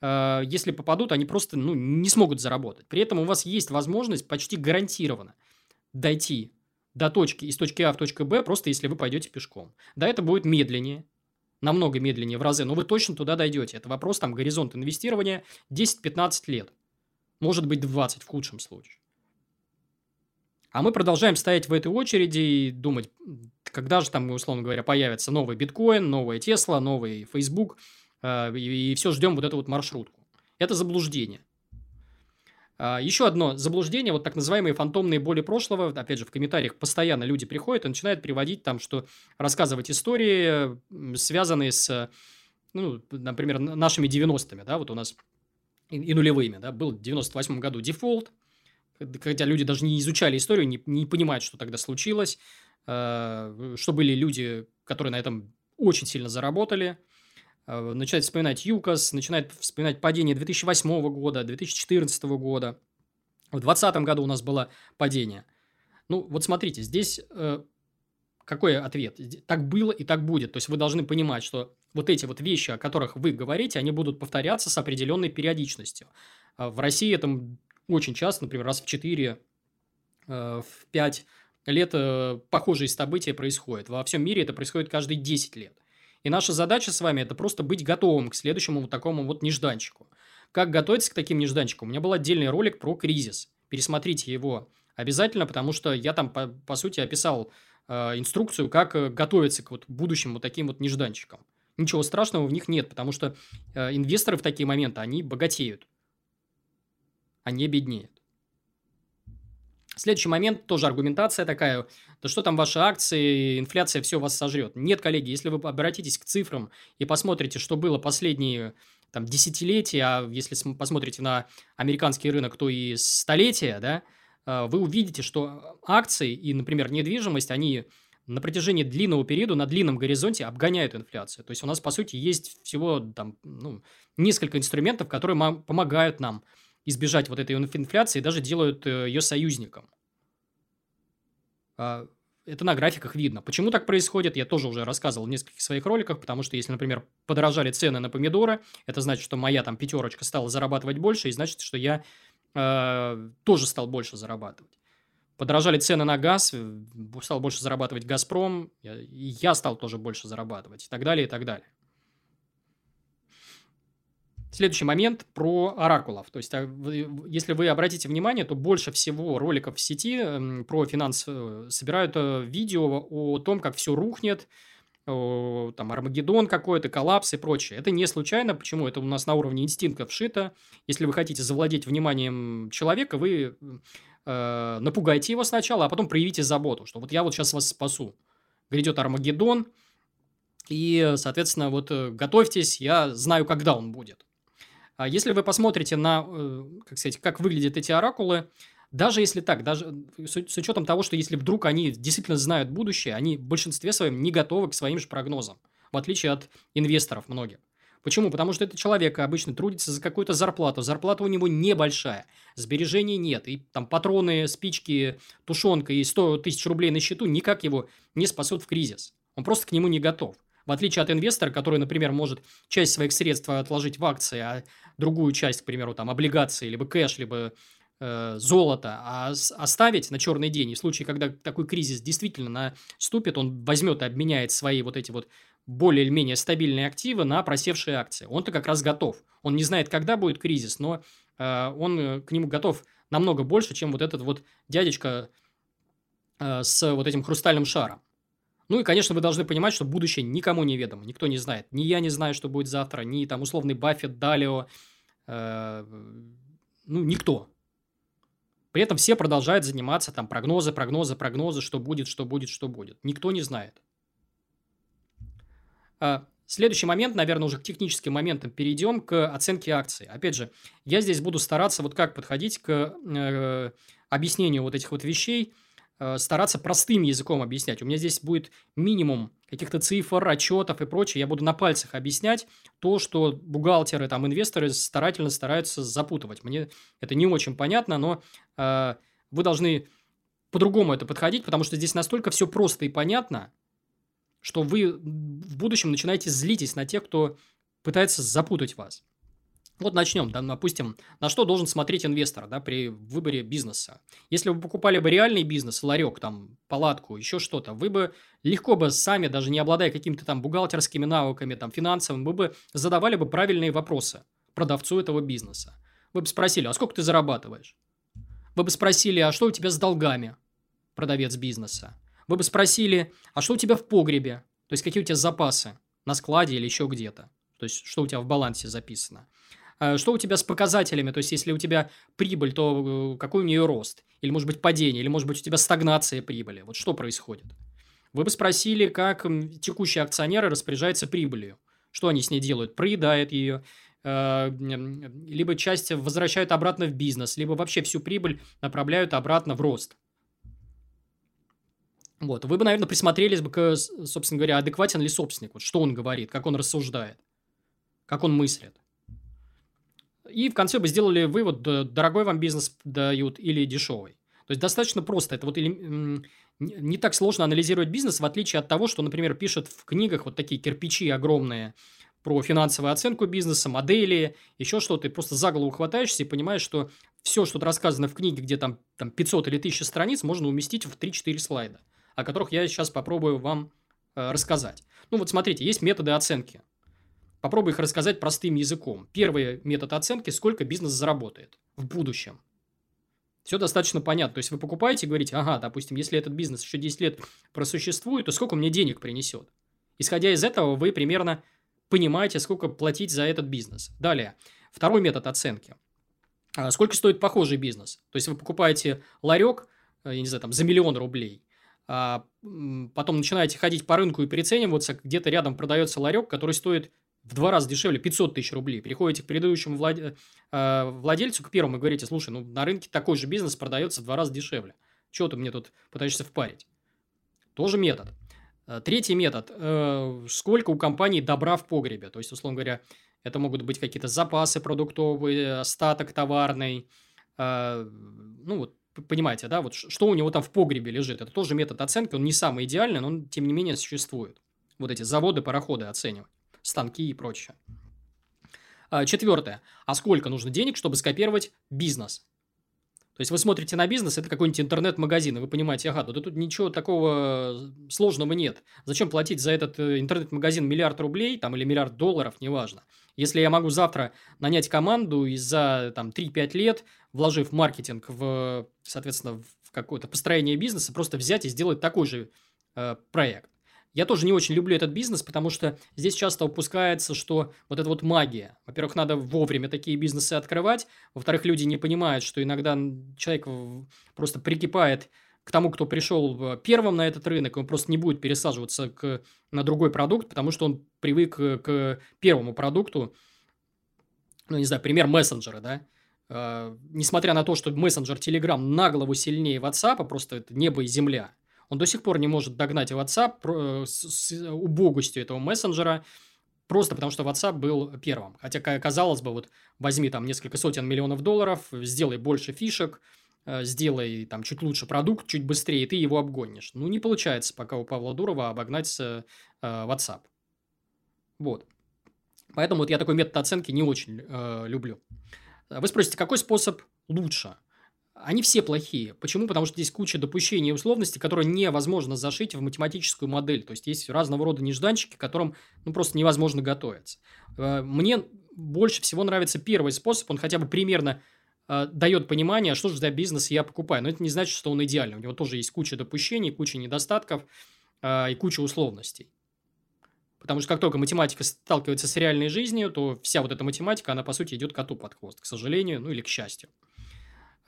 э, если попадут, они просто ну, не смогут заработать. При этом у вас есть возможность почти гарантированно дойти до точки из точки А в точку Б, просто если вы пойдете пешком. Да, это будет медленнее, намного медленнее в разы, но вы точно туда дойдете. Это вопрос там горизонт инвестирования 10-15 лет. Может быть 20 в худшем случае. А мы продолжаем стоять в этой очереди и думать, когда же там, условно говоря, появится новый биткоин, новая Тесла, новый Facebook, э, и, все ждем вот эту вот маршрутку. Это заблуждение. А, еще одно заблуждение, вот так называемые фантомные боли прошлого, опять же, в комментариях постоянно люди приходят и начинают приводить там, что рассказывать истории, связанные с, ну, например, нашими 90-ми, да, вот у нас и, и нулевыми, да, был в 98 году дефолт, хотя люди даже не изучали историю, не, не понимают, что тогда случилось, э, что были люди, которые на этом очень сильно заработали, э, начинают вспоминать ЮКОС, начинают вспоминать падение 2008 года, 2014 года. В 2020 году у нас было падение. Ну, вот смотрите, здесь э, какой ответ? Так было и так будет. То есть, вы должны понимать, что вот эти вот вещи, о которых вы говорите, они будут повторяться с определенной периодичностью. В России это очень часто, например, раз в 4, э, в 5 лет э, похожие события происходят. Во всем мире это происходит каждые 10 лет. И наша задача с вами – это просто быть готовым к следующему вот такому вот нежданчику. Как готовиться к таким нежданчикам? У меня был отдельный ролик про кризис. Пересмотрите его обязательно, потому что я там, по, по сути, описал э, инструкцию, как готовиться к вот будущим вот таким вот нежданчикам. Ничего страшного в них нет, потому что инвесторы в такие моменты, они богатеют не беднеет. Следующий момент, тоже аргументация такая, да что там ваши акции, инфляция все вас сожрет. Нет, коллеги, если вы обратитесь к цифрам и посмотрите, что было последние там десятилетия, а если посмотрите на американский рынок, то и столетия, да, э, вы увидите, что акции и, например, недвижимость, они на протяжении длинного периода, на длинном горизонте обгоняют инфляцию. То есть у нас, по сути, есть всего там, ну, несколько инструментов, которые помогают нам избежать вот этой инфляции даже делают э, ее союзником. А, это на графиках видно. Почему так происходит, я тоже уже рассказывал в нескольких своих роликах, потому что если, например, подорожали цены на помидоры, это значит, что моя там пятерочка стала зарабатывать больше, и значит, что я э, тоже стал больше зарабатывать. Подорожали цены на газ, э, стал больше зарабатывать «Газпром», и я стал тоже больше зарабатывать, и так далее, и так далее. Следующий момент про оракулов. То есть, а, если вы обратите внимание, то больше всего роликов в сети про финанс э, собирают э, видео о том, как все рухнет, там Армагеддон какой-то, коллапс и прочее. Это не случайно. Почему? Это у нас на уровне инстинкта вшито. Если вы хотите завладеть вниманием человека, вы э, напугайте его сначала, а потом проявите заботу, что вот я вот сейчас вас спасу. Грядет Армагеддон, и, соответственно, вот э, готовьтесь, я знаю, когда он будет. А если вы посмотрите на, э, как сказать, как выглядят эти оракулы, даже если так, даже с, с учетом того, что если вдруг они действительно знают будущее, они в большинстве своем не готовы к своим же прогнозам, в отличие от инвесторов многих. Почему? Потому что этот человек обычно трудится за какую-то зарплату. Зарплата у него небольшая. Сбережений нет. И там патроны, спички, тушенка и 100 тысяч рублей на счету никак его не спасут в кризис. Он просто к нему не готов. В отличие от инвестора, который, например, может часть своих средств отложить в акции, а другую часть, к примеру, там, облигации, либо кэш, либо э, золото, а оставить на черный день. И в случае, когда такой кризис действительно наступит, он возьмет и обменяет свои вот эти вот более или менее стабильные активы на просевшие акции. Он-то как раз готов. Он не знает, когда будет кризис, но э, он э, к нему готов намного больше, чем вот этот вот дядечка э, с вот этим хрустальным шаром. Ну и, конечно, вы должны понимать, что будущее никому не ведомо, никто не знает. Ни я не знаю, что будет завтра, ни там условный Баффет, Далио, э, ну, никто. При этом все продолжают заниматься там прогнозы, прогнозы, прогнозы, что будет, что будет, что будет. Никто не знает. А, следующий момент, наверное, уже к техническим моментам перейдем, к оценке акций. Опять же, я здесь буду стараться вот как подходить к э, объяснению вот этих вот вещей, стараться простым языком объяснять. У меня здесь будет минимум каких-то цифр, отчетов и прочее. Я буду на пальцах объяснять то, что бухгалтеры, там, инвесторы старательно стараются запутывать. Мне это не очень понятно, но э, вы должны по-другому это подходить, потому что здесь настолько все просто и понятно, что вы в будущем начинаете злитесь на тех, кто пытается запутать вас. Вот начнем, да, допустим, на что должен смотреть инвестор да, при выборе бизнеса. Если вы покупали бы реальный бизнес, ларек, там, палатку, еще что-то, вы бы легко бы сами, даже не обладая какими-то там бухгалтерскими навыками, там, финансовыми, вы бы задавали бы правильные вопросы продавцу этого бизнеса. Вы бы спросили, а сколько ты зарабатываешь? Вы бы спросили, а что у тебя с долгами, продавец бизнеса? Вы бы спросили, а что у тебя в погребе? То есть, какие у тебя запасы на складе или еще где-то? То есть, что у тебя в балансе записано? А что у тебя с показателями? То есть, если у тебя прибыль, то э, какой у нее рост? Или, может быть, падение? Или, может быть, у тебя стагнация прибыли? Вот что происходит? Вы бы спросили, как текущие акционеры распоряжаются прибылью. Что они с ней делают? Проедают ее, э, либо часть возвращают обратно в бизнес, либо вообще всю прибыль направляют обратно в рост. Вот, вы бы, наверное, присмотрелись бы к, собственно говоря, адекватен ли собственник, вот что он говорит, как он рассуждает, как он мыслит. И в конце бы сделали вывод, дорогой вам бизнес дают или дешевый. То есть достаточно просто. Это вот или, не так сложно анализировать бизнес, в отличие от того, что, например, пишут в книгах вот такие кирпичи огромные про финансовую оценку бизнеса, модели, еще что-то. Ты просто за голову хватаешься и понимаешь, что все, что рассказано в книге, где там, там 500 или 1000 страниц, можно уместить в 3-4 слайда о которых я сейчас попробую вам э, рассказать. Ну вот смотрите, есть методы оценки. Попробую их рассказать простым языком. Первый метод оценки – сколько бизнес заработает в будущем. Все достаточно понятно. То есть, вы покупаете и говорите, ага, допустим, если этот бизнес еще 10 лет просуществует, то сколько мне денег принесет? Исходя из этого, вы примерно понимаете, сколько платить за этот бизнес. Далее, второй метод оценки. А сколько стоит похожий бизнес? То есть, вы покупаете ларек, э, я не знаю, там, за миллион рублей, а, потом начинаете ходить по рынку и перецениваться, где-то рядом продается ларек, который стоит в два раза дешевле 500 тысяч рублей. Переходите к предыдущему влад... э, владельцу, к первому, и говорите, слушай, ну на рынке такой же бизнес продается в два раза дешевле. Чего ты мне тут пытаешься впарить? Тоже метод. Э, третий метод. Э, сколько у компании добра в погребе? То есть, условно говоря, это могут быть какие-то запасы продуктовые, остаток товарный. Э, ну, вот, понимаете, да? Вот что у него там в погребе лежит. Это тоже метод оценки. Он не самый идеальный, но он, тем не менее, существует. Вот эти заводы, пароходы оценивать. Станки и прочее. Четвертое. А сколько нужно денег, чтобы скопировать бизнес? То есть вы смотрите на бизнес, это какой-нибудь интернет-магазин, и вы понимаете, ага, да тут ничего такого сложного нет. Зачем платить за этот э, интернет-магазин миллиард рублей там, или миллиард долларов, неважно. Если я могу завтра нанять команду и за там, 3-5 лет, вложив маркетинг в, соответственно, в какое-то построение бизнеса, просто взять и сделать такой же э, проект. Я тоже не очень люблю этот бизнес, потому что здесь часто упускается, что вот это вот магия. Во-первых, надо вовремя такие бизнесы открывать. Во-вторых, люди не понимают, что иногда человек просто прикипает к тому, кто пришел первым на этот рынок, он просто не будет пересаживаться к, на другой продукт, потому что он привык к первому продукту. Ну, не знаю, пример мессенджера, да. Uh, несмотря на то, что мессенджер Telegram на голову сильнее WhatsApp, просто это небо и земля – он до сих пор не может догнать WhatsApp э, с убогостью этого мессенджера, просто потому что WhatsApp был первым. Хотя, казалось бы, вот возьми там несколько сотен миллионов долларов, сделай больше фишек, э, сделай там чуть лучше продукт, чуть быстрее, и ты его обгонишь. Ну, не получается пока у Павла Дурова обогнать э, WhatsApp. Вот. Поэтому вот я такой метод оценки не очень э, люблю. Вы спросите, какой способ лучше? Они все плохие. Почему? Потому что здесь куча допущений и условностей, которые невозможно зашить в математическую модель. То есть, есть разного рода нежданчики, которым ну, просто невозможно готовиться. Э, мне больше всего нравится первый способ. Он хотя бы примерно э, дает понимание, что же за бизнес я покупаю. Но это не значит, что он идеальный. У него тоже есть куча допущений, куча недостатков э, и куча условностей. Потому что как только математика сталкивается с реальной жизнью, то вся вот эта математика, она, по сути, идет коту под хвост, к сожалению, ну или к счастью.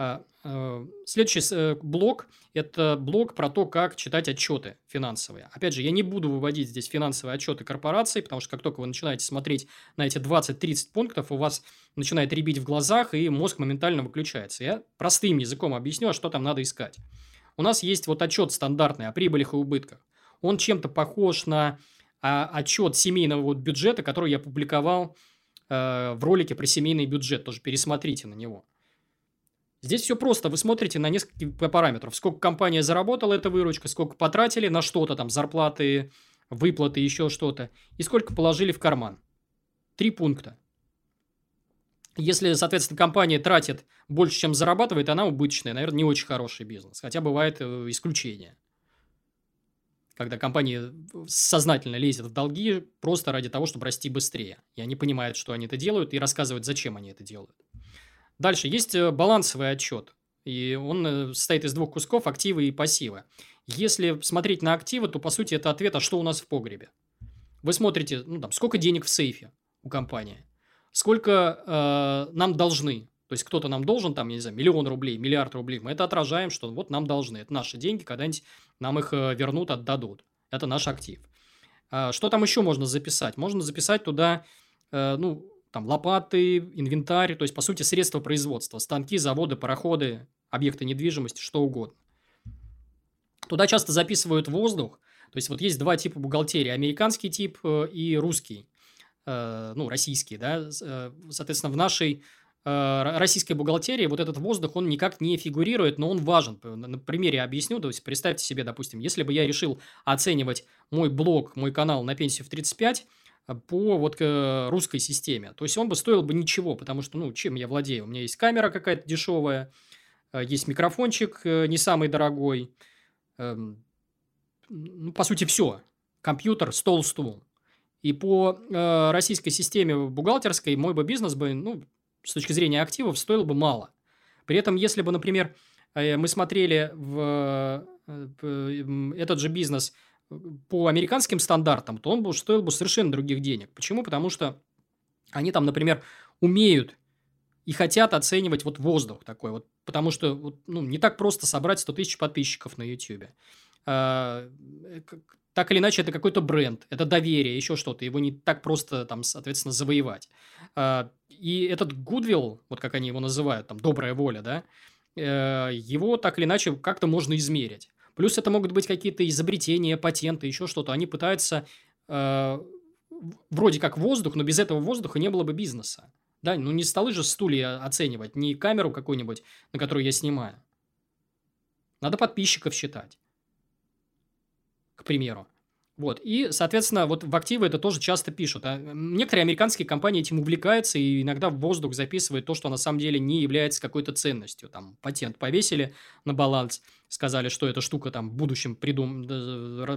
А, а, следующий э, блок – это блок про то, как читать отчеты финансовые. Опять же, я не буду выводить здесь финансовые отчеты корпораций, потому что как только вы начинаете смотреть на эти 20-30 пунктов, у вас начинает ребить в глазах, и мозг моментально выключается. Я простым языком объясню, а что там надо искать. У нас есть вот отчет стандартный о прибылях и убытках. Он чем-то похож на отчет семейного бюджета, который я публиковал э, в ролике про семейный бюджет. Тоже пересмотрите на него. Здесь все просто. Вы смотрите на несколько параметров. Сколько компания заработала, эта выручка, сколько потратили на что-то, там, зарплаты, выплаты, еще что-то, и сколько положили в карман. Три пункта. Если, соответственно, компания тратит больше, чем зарабатывает, она убыточная. Наверное, не очень хороший бизнес. Хотя бывает э, исключение. Когда компания сознательно лезет в долги просто ради того, чтобы расти быстрее. И они понимают, что они это делают, и рассказывают, зачем они это делают. Дальше есть э, балансовый отчет. И он э, состоит из двух кусков – активы и пассивы. Если смотреть на активы, то, по сути, это ответ, а что у нас в погребе. Вы смотрите, ну, там, сколько денег в сейфе у компании, сколько э, нам должны. То есть, кто-то нам должен, там, я не знаю, миллион рублей, миллиард рублей. Мы это отражаем, что вот нам должны. Это наши деньги, когда-нибудь нам их э, вернут, отдадут. Это наш актив. А что там еще можно записать? Можно записать туда, ну, там лопаты, инвентарь, то есть, по сути, средства производства, станки, заводы, пароходы, объекты недвижимости, что угодно. Туда часто записывают воздух, то есть, вот есть два типа бухгалтерии, американский тип э, и русский, э, ну, российский, да, э, соответственно, в нашей российской бухгалтерии вот этот воздух, он никак не фигурирует, но он важен. На примере объясню, то есть представьте себе, допустим, если бы я решил оценивать мой блог, мой канал на пенсию в 35, по вот э, русской системе. То есть он бы стоил бы ничего, потому что, ну, чем я владею? У меня есть камера какая-то дешевая, э, есть микрофончик э, не самый дорогой, эм, ну, по сути, все. Компьютер, стол, стул. И по российской системе бухгалтерской мой бы бизнес бы, ну, с точки зрения активов, стоил бы мало. При этом, если бы, например, мы смотрели в этот же бизнес – по американским стандартам, то он бы стоил бы совершенно других денег. Почему? Потому что они там, например, умеют и хотят оценивать вот воздух такой вот. Потому что вот, ну, не так просто собрать 100 тысяч подписчиков на YouTube. А, так или иначе, это какой-то бренд, это доверие, еще что-то. Его не так просто, там, соответственно, завоевать. А, и этот Goodwill, вот как они его называют, там, добрая воля, да, э, его так или иначе как-то можно измерить. Плюс это могут быть какие-то изобретения, патенты, еще что-то. Они пытаются э, вроде как воздух, но без этого воздуха не было бы бизнеса. Да, ну не столы же стулья оценивать, не камеру какую-нибудь, на которую я снимаю. Надо подписчиков считать к примеру. Вот. И, соответственно, вот в активы это тоже часто пишут. А некоторые американские компании этим увлекаются и иногда в воздух записывают то, что на самом деле не является какой-то ценностью. Там патент повесили на баланс, сказали, что эта штука там в будущем придум...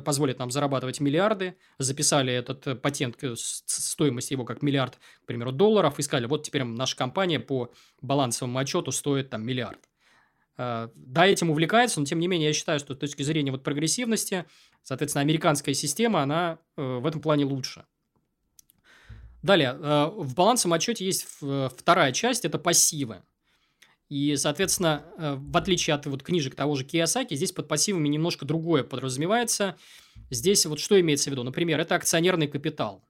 позволит нам зарабатывать миллиарды, записали этот патент, стоимость его как миллиард, к примеру, долларов, и сказали, вот теперь наша компания по балансовому отчету стоит там миллиард. Э, да, этим увлекается, но тем не менее я считаю, что с точки зрения вот прогрессивности, соответственно, американская система, она э, в этом плане лучше. Далее, э, в балансовом отчете есть вторая часть, это пассивы. И, соответственно, в отличие от вот книжек того же Киосаки, здесь под пассивами немножко другое подразумевается. Здесь вот что имеется в виду? Например, это акционерный капитал.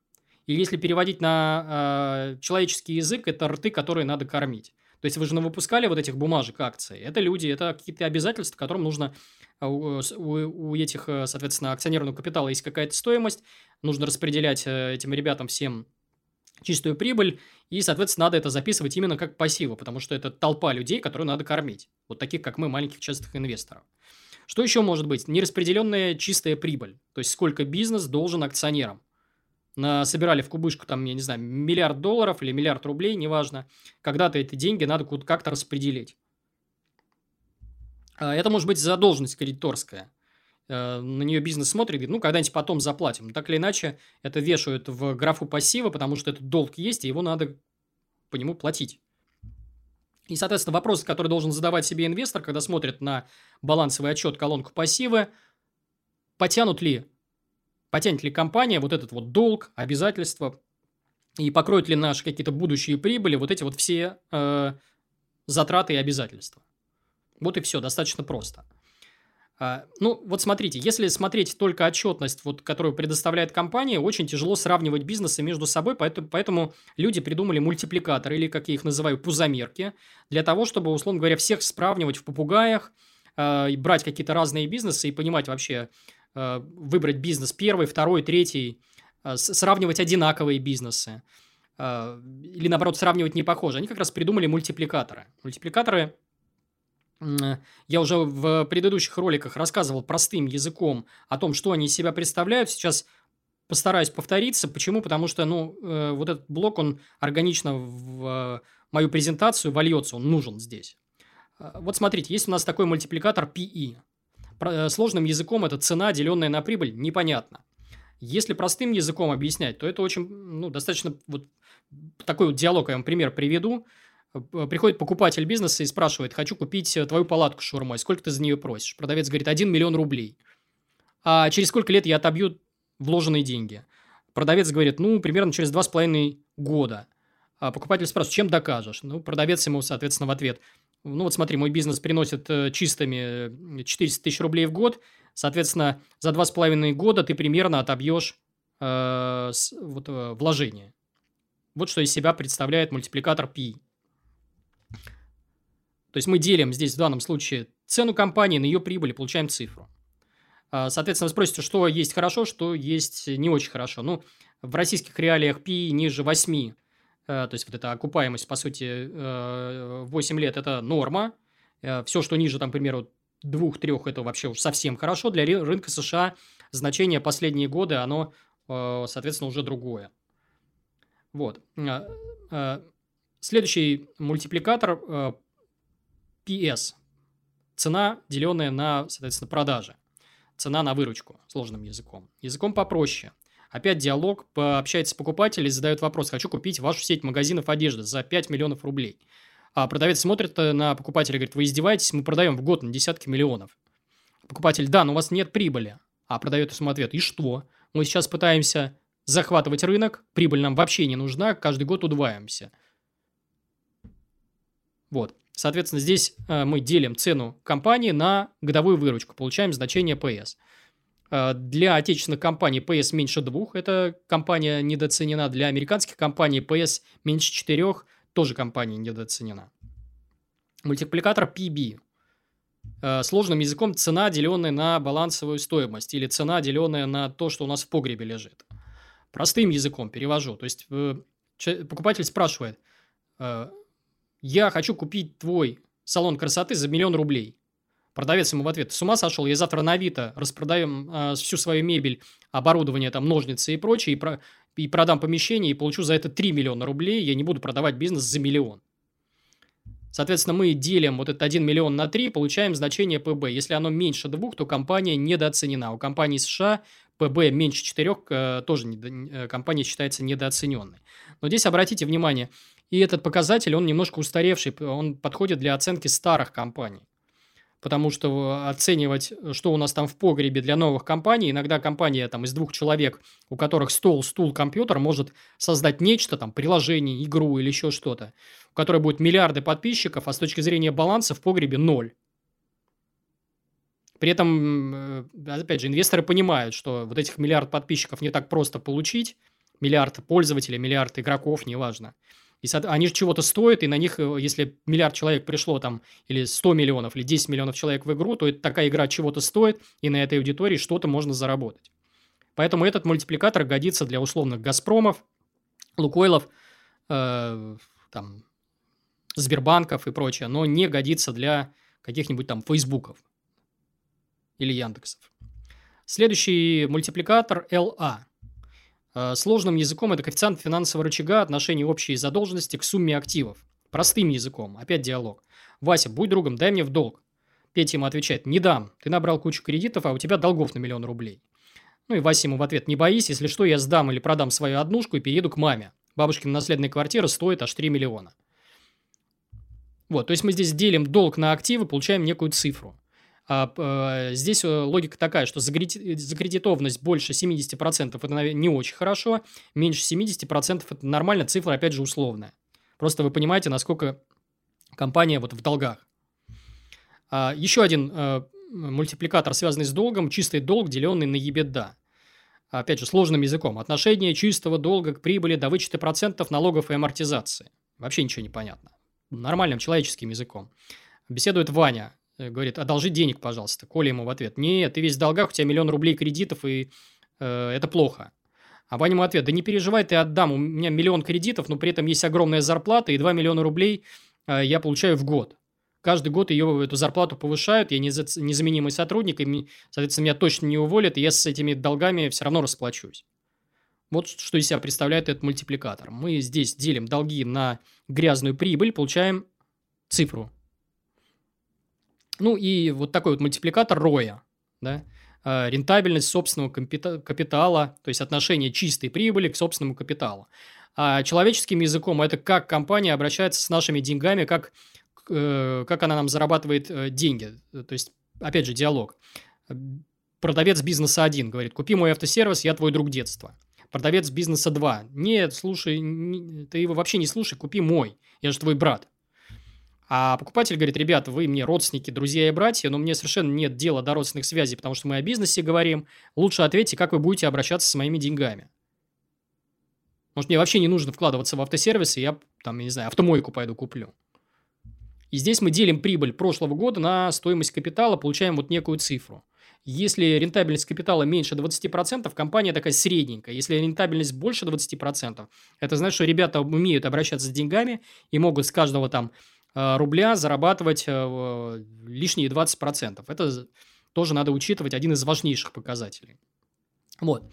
И если переводить на человеческий язык, это рты, которые надо кормить. То есть вы же выпускали вот этих бумажек акций. Это люди, это какие-то обязательства, которым нужно а, у, у, этих, э, соответственно, акционерного капитала есть какая-то стоимость, нужно распределять э, этим ребятам всем чистую прибыль, и, соответственно, надо это записывать именно как пассивы, потому что это толпа людей, которые надо кормить. Вот таких, как мы, маленьких частных инвесторов. Что еще может быть? Нераспределенная чистая прибыль. То есть, сколько бизнес должен акционерам собирали в кубышку, там, я не знаю, миллиард долларов или миллиард рублей, неважно. Когда-то эти деньги надо как-то распределить. А, это может быть задолженность кредиторская. Э, на нее бизнес смотрит, говорит, ну, когда-нибудь потом заплатим. Так или иначе, это вешают в графу пассива, потому что этот долг есть, и его надо по нему платить. И, соответственно, вопрос, который должен задавать себе инвестор, когда смотрит на балансовый отчет колонку пассивы, потянут ли потянет ли компания вот этот вот долг, обязательства, и покроет ли наши какие-то будущие прибыли вот эти вот все э, затраты и обязательства. Вот и все, достаточно просто. А, ну, вот смотрите, если смотреть только отчетность, вот, которую предоставляет компания, очень тяжело сравнивать бизнесы между собой, поэтому, поэтому люди придумали мультипликаторы, или, как я их называю, пузомерки, для того, чтобы, условно говоря, всех сравнивать в попугаях, э, брать какие-то разные бизнесы и понимать вообще, выбрать бизнес первый, второй, третий, э, сравнивать одинаковые бизнесы э, или, наоборот, сравнивать не похожие. Они как раз придумали мультипликаторы. Мультипликаторы я уже в предыдущих роликах рассказывал простым языком о том, что они из себя представляют. Сейчас постараюсь повториться. Почему? Потому что, ну, вот этот блок, он органично в мою презентацию вольется, он нужен здесь. Вот смотрите, есть у нас такой мультипликатор PE. Э, сложным языком это цена, деленная на прибыль, непонятно. Если простым языком объяснять, то это очень, ну, достаточно вот такой вот диалог, я вам пример приведу. Э, приходит покупатель бизнеса и спрашивает, хочу купить э, твою палатку шаурмой, сколько ты за нее просишь? Продавец говорит, 1 миллион рублей. А через сколько лет я отобью вложенные деньги? Продавец говорит, ну, примерно через 2,5 года. А покупатель спрашивает, чем докажешь? Ну, продавец ему, соответственно, в ответ, ну вот смотри, мой бизнес приносит э, чистыми 400 тысяч рублей в год, соответственно, за два с половиной года ты примерно отобьешь э, с, вот, э, вложение. Вот что из себя представляет мультипликатор P. То есть мы делим здесь в данном случае цену компании на ее прибыль и получаем цифру. А, соответственно, вы спросите, что есть хорошо, что есть не очень хорошо. Ну, в российских реалиях P ниже 8 Э, то есть вот эта окупаемость, по сути, 8 э, лет – это норма. Э, Все, что ниже, там, к примеру, двух-трех – это вообще уж совсем хорошо. Для рынка США значение последние годы, оно, соответственно, уже другое. Вот. Следующий мультипликатор PS. Цена, деленная на, соответственно, продажи. Цена на выручку, сложным языком. Языком попроще – Опять диалог, пообщается с покупателем, задает вопрос, хочу купить вашу сеть магазинов одежды за 5 миллионов рублей. А продавец смотрит э, на покупателя и говорит, вы издеваетесь, мы продаем в год на десятки миллионов. Покупатель, да, но у вас нет прибыли. А продавец ему ответ, и что? Мы сейчас пытаемся захватывать рынок, прибыль нам вообще не нужна, каждый год удваиваемся. Вот. Соответственно, здесь э, мы делим цену компании на годовую выручку, получаем значение PS. Э, для отечественных компаний PS меньше двух, это компания недооценена. Для американских компаний PS меньше четырех, тоже компания недооценена. Мультипликатор PB. Э, сложным языком цена, деленная на балансовую стоимость, или цена, деленная на то, что у нас в погребе лежит. Простым языком перевожу. То есть, э, покупатель спрашивает, я хочу купить твой салон красоты за миллион рублей. Продавец ему в ответ, с ума сошел, я завтра на Авито распродаю э, всю свою мебель, оборудование, там, ножницы и прочее, и, про, и продам помещение, и получу за это 3 миллиона рублей, я не буду продавать бизнес за миллион. Соответственно, мы делим вот этот 1 миллион на 3, получаем значение ПБ. Если оно меньше 2, то компания недооценена. У компании США ПБ меньше 4, э, тоже э, компания считается недооцененной. Но здесь обратите внимание, и этот показатель, он немножко устаревший, он подходит для оценки старых компаний потому что оценивать, что у нас там в погребе для новых компаний, иногда компания там из двух человек, у которых стол, стул, компьютер, может создать нечто, там, приложение, игру или еще что-то, у которой будет миллиарды подписчиков, а с точки зрения баланса в погребе ноль. При этом, э, опять же, инвесторы понимают, что вот этих миллиард подписчиков не так просто получить, миллиард пользователей, миллиард игроков, неважно. И они же чего-то стоят, и на них, э, если миллиард человек пришло там, или 100 миллионов, или 10 миллионов человек в игру, то это такая игра чего-то стоит, и на этой аудитории что-то можно заработать. Поэтому этот мультипликатор годится для условных «Газпромов», «Лукойлов», э, там, Сбербанков и прочее, но не годится для каких-нибудь там Фейсбуков или Яндексов. Следующий мультипликатор LA – Э, сложным языком это коэффициент финансового рычага отношения общей задолженности к сумме активов. Простым языком. Опять диалог. Вася, будь другом, дай мне в долг. Петя ему отвечает, не дам. Ты набрал кучу кредитов, а у тебя долгов на миллион рублей. Ну и Вася ему в ответ, не боись, если что, я сдам или продам свою однушку и перееду к маме. Бабушкина наследная квартира стоит аж 3 миллиона. Вот, то есть мы здесь делим долг на активы, получаем некую цифру. А, а, здесь э, логика такая, что закредитованность больше 70% это не очень хорошо, меньше 70% это нормально, цифра опять же условная. Просто вы понимаете, насколько компания вот в долгах. А, еще один э, мультипликатор, связанный с долгом, чистый долг, деленный на EBITDA. Опять же, сложным языком. Отношение чистого долга к прибыли до вычета процентов налогов и амортизации. Вообще ничего не понятно. Нормальным человеческим языком. Беседует Ваня, Э, говорит, одолжи денег, пожалуйста. Коля ему в ответ, нет, ты весь в долгах, у тебя миллион рублей кредитов, и э, это плохо. А Ваня ему ответ, да не переживай, ты отдам, у меня миллион кредитов, но при этом есть огромная зарплата, и 2 миллиона рублей э, я получаю в год. Каждый год ее, эту зарплату повышают, я незаменимый сотрудник, и, соответственно, меня точно не уволят, и я с этими долгами все равно расплачусь. Вот что из себя представляет этот мультипликатор. Мы здесь делим долги на грязную прибыль, получаем цифру ну и вот такой вот мультипликатор роя, да, а, рентабельность собственного капитала, то есть отношение чистой прибыли к собственному капиталу. А человеческим языком это как компания обращается с нашими деньгами, как, э, как она нам зарабатывает э, деньги. То есть, опять же, диалог. Продавец бизнеса 1 говорит, купи мой автосервис, я твой друг детства. Продавец бизнеса 2. Нет, слушай, ты его вообще не слушай, купи мой, я же твой брат. А покупатель говорит, ребята, вы мне родственники, друзья и братья, но мне совершенно нет дела до родственных связей, потому что мы о бизнесе говорим. Лучше ответьте, как вы будете обращаться с моими деньгами. Может, мне вообще не нужно вкладываться в автосервисы, я, там, я не знаю, автомойку пойду куплю. И здесь мы делим прибыль прошлого года на стоимость капитала, получаем вот некую цифру. Если рентабельность капитала меньше 20%, компания такая средненькая. Если рентабельность больше 20%, это значит, что ребята умеют обращаться с деньгами и могут с каждого там рубля зарабатывать э, лишние 20%. Это тоже надо учитывать, один из важнейших показателей. Вот.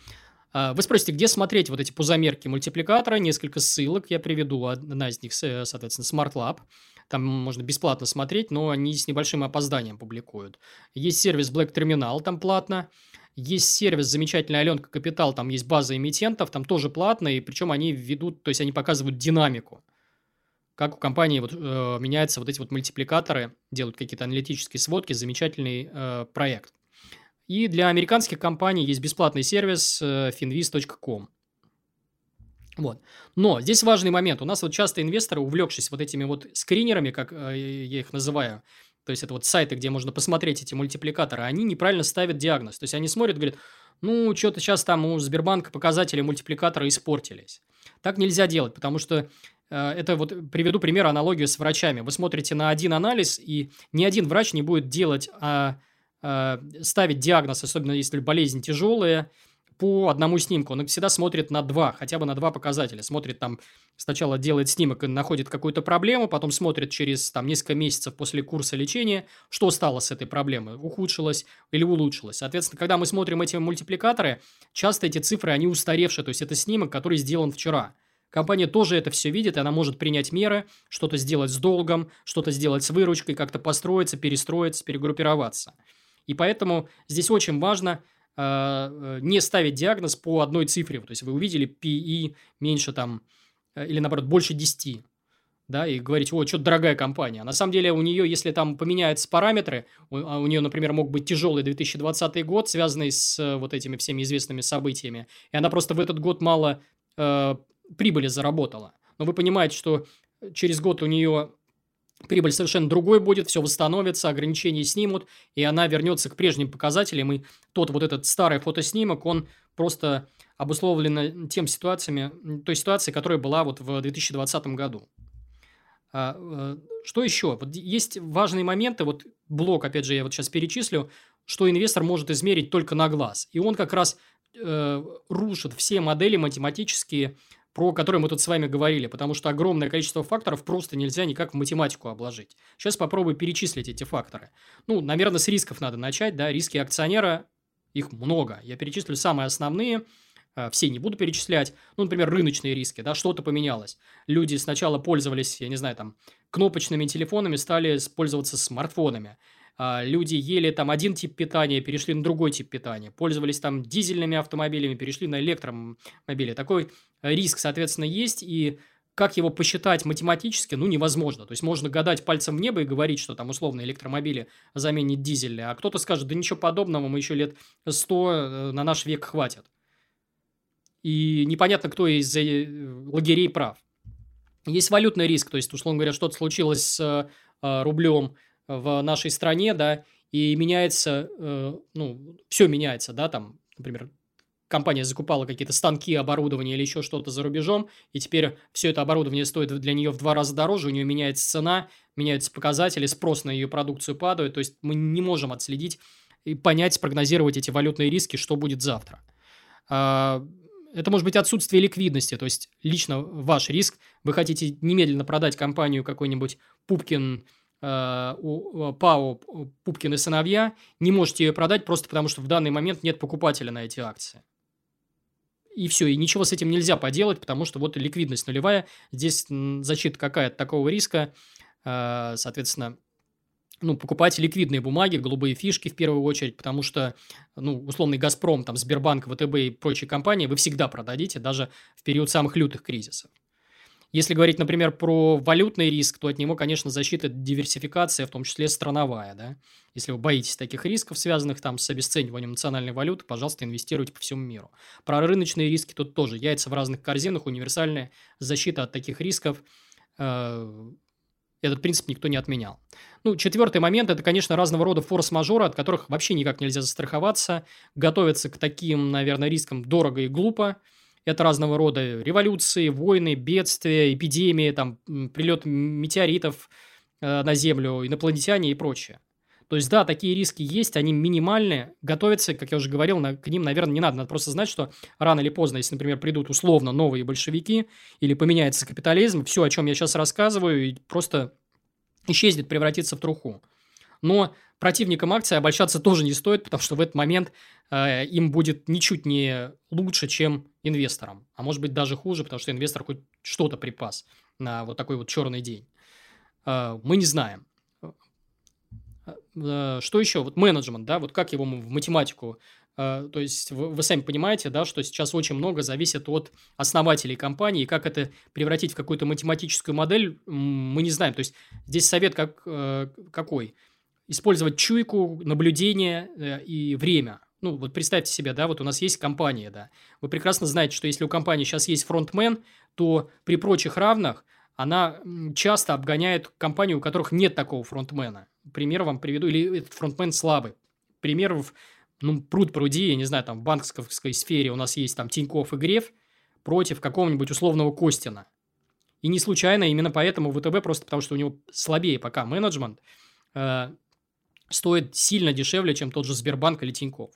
Э, вы спросите, где смотреть вот эти пузомерки мультипликатора? Несколько ссылок я приведу. Одна из них, соответственно, Smart Lab. Там можно бесплатно смотреть, но они с небольшим опозданием публикуют. Есть сервис Black Terminal, там платно. Есть сервис замечательный Аленка Капитал, там есть база эмитентов, там тоже платно, и причем они ведут, то есть они показывают динамику как у компании вот, э, меняются вот эти вот мультипликаторы, делают какие-то аналитические сводки, замечательный э, проект. И для американских компаний есть бесплатный сервис э, finviz.com. Вот. Но здесь важный момент. У нас вот часто инвесторы, увлекшись вот этими вот скринерами, как э, я их называю, то есть это вот сайты, где можно посмотреть эти мультипликаторы, они неправильно ставят диагноз. То есть они смотрят, говорят, ну, что-то сейчас там у Сбербанка показатели мультипликатора испортились. Так нельзя делать, потому что это вот приведу пример, аналогию с врачами. Вы смотрите на один анализ, и ни один врач не будет делать, а, а ставить диагноз, особенно если болезнь тяжелая, по одному снимку. Он всегда смотрит на два, хотя бы на два показателя. Смотрит там, сначала делает снимок и находит какую-то проблему, потом смотрит через там несколько месяцев после курса лечения, что стало с этой проблемой, ухудшилось или улучшилось. Соответственно, когда мы смотрим эти мультипликаторы, часто эти цифры, они устаревшие, то есть это снимок, который сделан вчера. Компания тоже это все видит, и она может принять меры, что-то сделать с долгом, что-то сделать с выручкой, как-то построиться, перестроиться, перегруппироваться. И поэтому здесь очень важно а, э, не ставить диагноз по одной цифре. То есть вы увидели PE меньше там, э, или наоборот, больше 10 да, и говорить, о, что-то дорогая компания. На самом деле у нее, если там поменяются параметры, у, а у нее, например, мог быть тяжелый 2020 год, связанный с э, вот этими всеми известными событиями, и она просто в этот год мало э, прибыли заработала. Но вы понимаете, что через год у нее прибыль совершенно другой будет, все восстановится, ограничения снимут, и она вернется к прежним показателям, и тот вот этот старый фотоснимок, он просто обусловлен тем ситуациями, той ситуацией, которая была вот в 2020 году. А, э, что еще? Вот есть важные моменты, вот блок, опять же, я вот сейчас перечислю, что инвестор может измерить только на глаз. И он как раз э, рушит все модели математические, про которые мы тут с вами говорили, потому что огромное количество факторов просто нельзя никак в математику обложить. Сейчас попробую перечислить эти факторы. Ну, наверное, с рисков надо начать, да, риски акционера, их много. Я перечислю самые основные, а, все не буду перечислять. Ну, например, рыночные риски, да, что-то поменялось. Люди сначала пользовались, я не знаю, там, кнопочными телефонами, стали пользоваться смартфонами. А, люди ели там один тип питания, перешли на другой тип питания, пользовались там дизельными автомобилями, перешли на электромобили. Такой риск, соответственно, есть, и как его посчитать математически, ну, невозможно. То есть, можно гадать пальцем в небо и говорить, что там условно электромобили заменит дизель, а кто-то скажет, да ничего подобного, мы еще лет 100 э, на наш век хватит. И непонятно, кто из э, лагерей прав. Есть валютный риск, то есть, условно говоря, что-то случилось с э, рублем в нашей стране, да, и меняется, э, ну, все меняется, да, там, например, компания закупала какие-то станки, оборудование или еще что-то за рубежом, и теперь все это оборудование стоит для нее в два раза дороже, у нее меняется цена, меняются показатели, спрос на ее продукцию падает, то есть мы не можем отследить и понять, спрогнозировать эти валютные риски, что будет завтра. А, это может быть отсутствие ликвидности, то есть лично ваш риск, вы хотите немедленно продать компанию какой-нибудь Пупкин, у ПАО Пупкин и сыновья, не можете ее продать просто потому, что в данный момент нет покупателя на эти акции. И все, и ничего с этим нельзя поделать, потому что вот ликвидность нулевая, здесь защита какая-то такого риска, э, соответственно, ну, покупать ликвидные бумаги, голубые фишки в первую очередь, потому что, ну, условный «Газпром», там, Сбербанк, ВТБ и прочие компании вы всегда продадите, даже в период самых лютых кризисов. Если говорить, например, про валютный риск, то от него, конечно, защита диверсификация, в том числе страновая. Да? Если вы боитесь таких рисков, связанных там с обесцениванием национальной валюты, пожалуйста, инвестируйте по всему миру. Про рыночные риски тут тоже. Яйца в разных корзинах, универсальная защита от таких рисков. Э, этот принцип никто не отменял. Ну, четвертый момент – это, конечно, разного рода форс-мажоры, от которых вообще никак нельзя застраховаться. Готовиться к таким, наверное, рискам дорого и глупо. Это разного рода революции, войны, бедствия, эпидемии, там, прилет метеоритов э, на Землю, инопланетяне и прочее. То есть, да, такие риски есть, они минимальные. Готовиться, как я уже говорил, на, к ним, наверное, не надо. Надо просто знать, что рано или поздно, если, например, придут условно новые большевики или поменяется капитализм, все, о чем я сейчас рассказываю, просто исчезнет, превратится в труху. Но противникам акции обольщаться тоже не стоит, потому что в этот момент э, им будет ничуть не лучше, чем инвесторам. А может быть даже хуже, потому что инвестор хоть что-то припас на вот такой вот черный день. Э, мы не знаем. Э, что еще? Вот менеджмент, да, вот как его в математику то есть вы, вы сами понимаете, да, что сейчас очень много зависит от основателей компании, и как это превратить в какую-то математическую модель, мы не знаем. То есть здесь совет как, какой? использовать чуйку, наблюдение э, и время. Ну, вот представьте себе, да, вот у нас есть компания, да. Вы прекрасно знаете, что если у компании сейчас есть фронтмен, то при прочих равных она часто обгоняет компании, у которых нет такого фронтмена. Пример вам приведу, или этот фронтмен слабый. Примеров, ну, пруд пруди, я не знаю, там в банковской сфере у нас есть там Тиньков и Греф против какого-нибудь условного Костина. И не случайно, именно поэтому ВТБ, просто потому что у него слабее пока менеджмент, э, стоит сильно дешевле, чем тот же Сбербанк или Тиньков.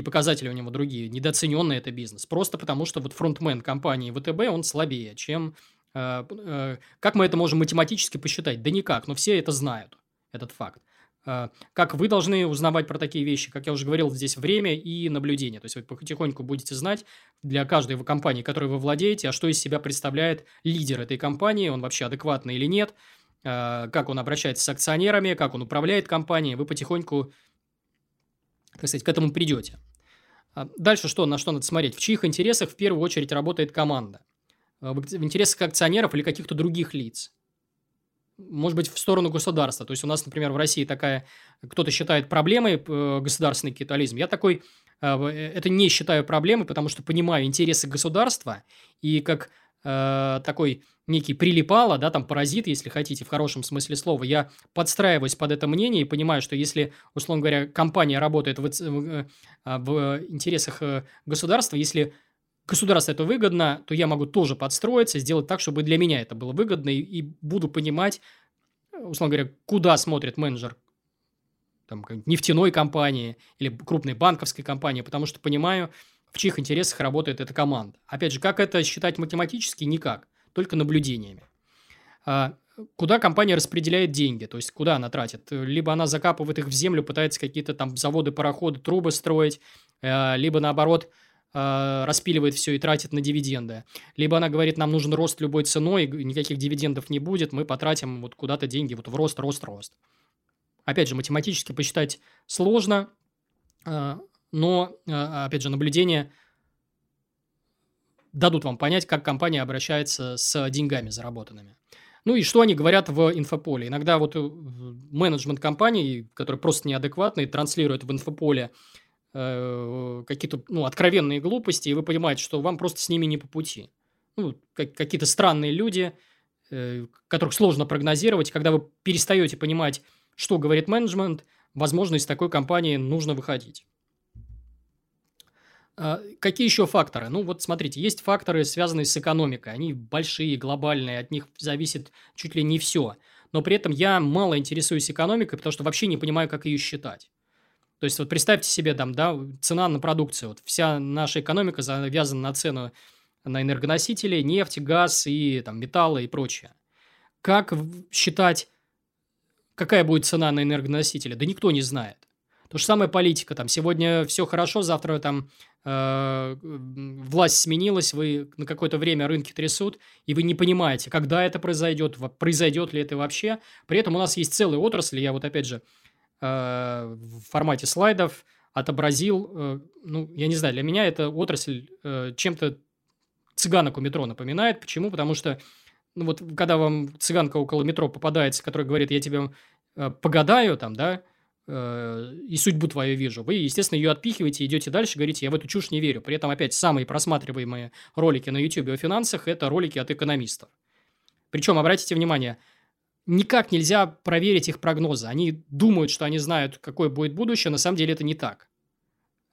И показатели у него другие. Недооцененный это бизнес. Просто потому, что вот фронтмен компании ВТБ, он слабее, чем... Э, э, как мы это можем математически посчитать? Да никак, но все это знают, этот факт. Э, как вы должны узнавать про такие вещи? Как я уже говорил, здесь время и наблюдение. То есть, вы потихоньку будете знать для каждой компании, которой вы владеете, а что из себя представляет лидер этой компании, он вообще адекватный или нет, как он обращается с акционерами, как он управляет компанией. Вы потихоньку, так сказать, к этому придете. А дальше что, на что надо смотреть? В чьих интересах в первую очередь работает команда? Э, в интересах акционеров или каких-то других лиц? может быть, в сторону государства. То есть, у нас, например, в России такая, кто-то считает проблемой государственный капитализм. Я такой, э, это не считаю проблемой, потому что понимаю интересы государства и как э, такой некий прилипало, да, там паразит, если хотите, в хорошем смысле слова, я подстраиваюсь под это мнение и понимаю, что если, условно говоря, компания работает в, в, в интересах государства, если государству это выгодно, то я могу тоже подстроиться, сделать так, чтобы для меня это было выгодно, и, и буду понимать, условно говоря, куда смотрит менеджер там, нефтяной компании или крупной банковской компании, потому что понимаю, в чьих интересах работает эта команда. Опять же, как это считать математически? Никак, только наблюдениями. А, куда компания распределяет деньги, то есть куда она тратит? Либо она закапывает их в землю, пытается какие-то там заводы, пароходы, трубы строить, а, либо наоборот – э, распиливает все и тратит на дивиденды. Либо она говорит, нам нужен рост любой ценой, никаких дивидендов не будет, мы потратим вот куда-то деньги вот в рост, рост, рост. Опять же, математически посчитать сложно, э, но, э, опять же, наблюдения дадут вам понять, как компания обращается с деньгами заработанными. Ну и что они говорят в инфополе? Иногда вот э, менеджмент компании, который просто неадекватный, транслирует в инфополе э, какие-то ну, откровенные глупости, и вы понимаете, что вам просто с ними не по пути. Ну, как, какие-то странные люди, э, которых сложно прогнозировать. Когда вы перестаете понимать, что говорит менеджмент, возможно, из такой компании нужно выходить. А, какие еще факторы? Ну, вот смотрите, есть факторы, связанные с экономикой. Они большие, глобальные, от них зависит чуть ли не все. Но при этом я мало интересуюсь экономикой, потому что вообще не понимаю, как ее считать. То есть, вот представьте себе, там, да, цена на продукцию. Вот вся наша экономика завязана на цену на энергоносители, нефть, газ и там, металлы и прочее. Как считать, какая будет цена на энергоносители? Да никто не знает. То же самое политика. Там, сегодня все хорошо, завтра там э, власть сменилась, вы на какое-то время рынки трясут, и вы не понимаете, когда это произойдет, произойдет ли это вообще. При этом у нас есть целые отрасли, я вот опять же Э, в формате слайдов отобразил, э, ну, я не знаю, для меня эта отрасль э, чем-то цыганок у метро напоминает. Почему? Потому что, ну, вот когда вам цыганка около метро попадается, которая говорит, я тебе погадаю там, да, и судьбу твою вижу, вы, естественно, ее отпихиваете, идете дальше, говорите, я в эту чушь не верю. При этом, опять, самые просматриваемые ролики на YouTube о финансах – это ролики от экономистов. Причем, обратите внимание – никак нельзя проверить их прогнозы. Они думают, что они знают, какое будет будущее, на самом деле это не так.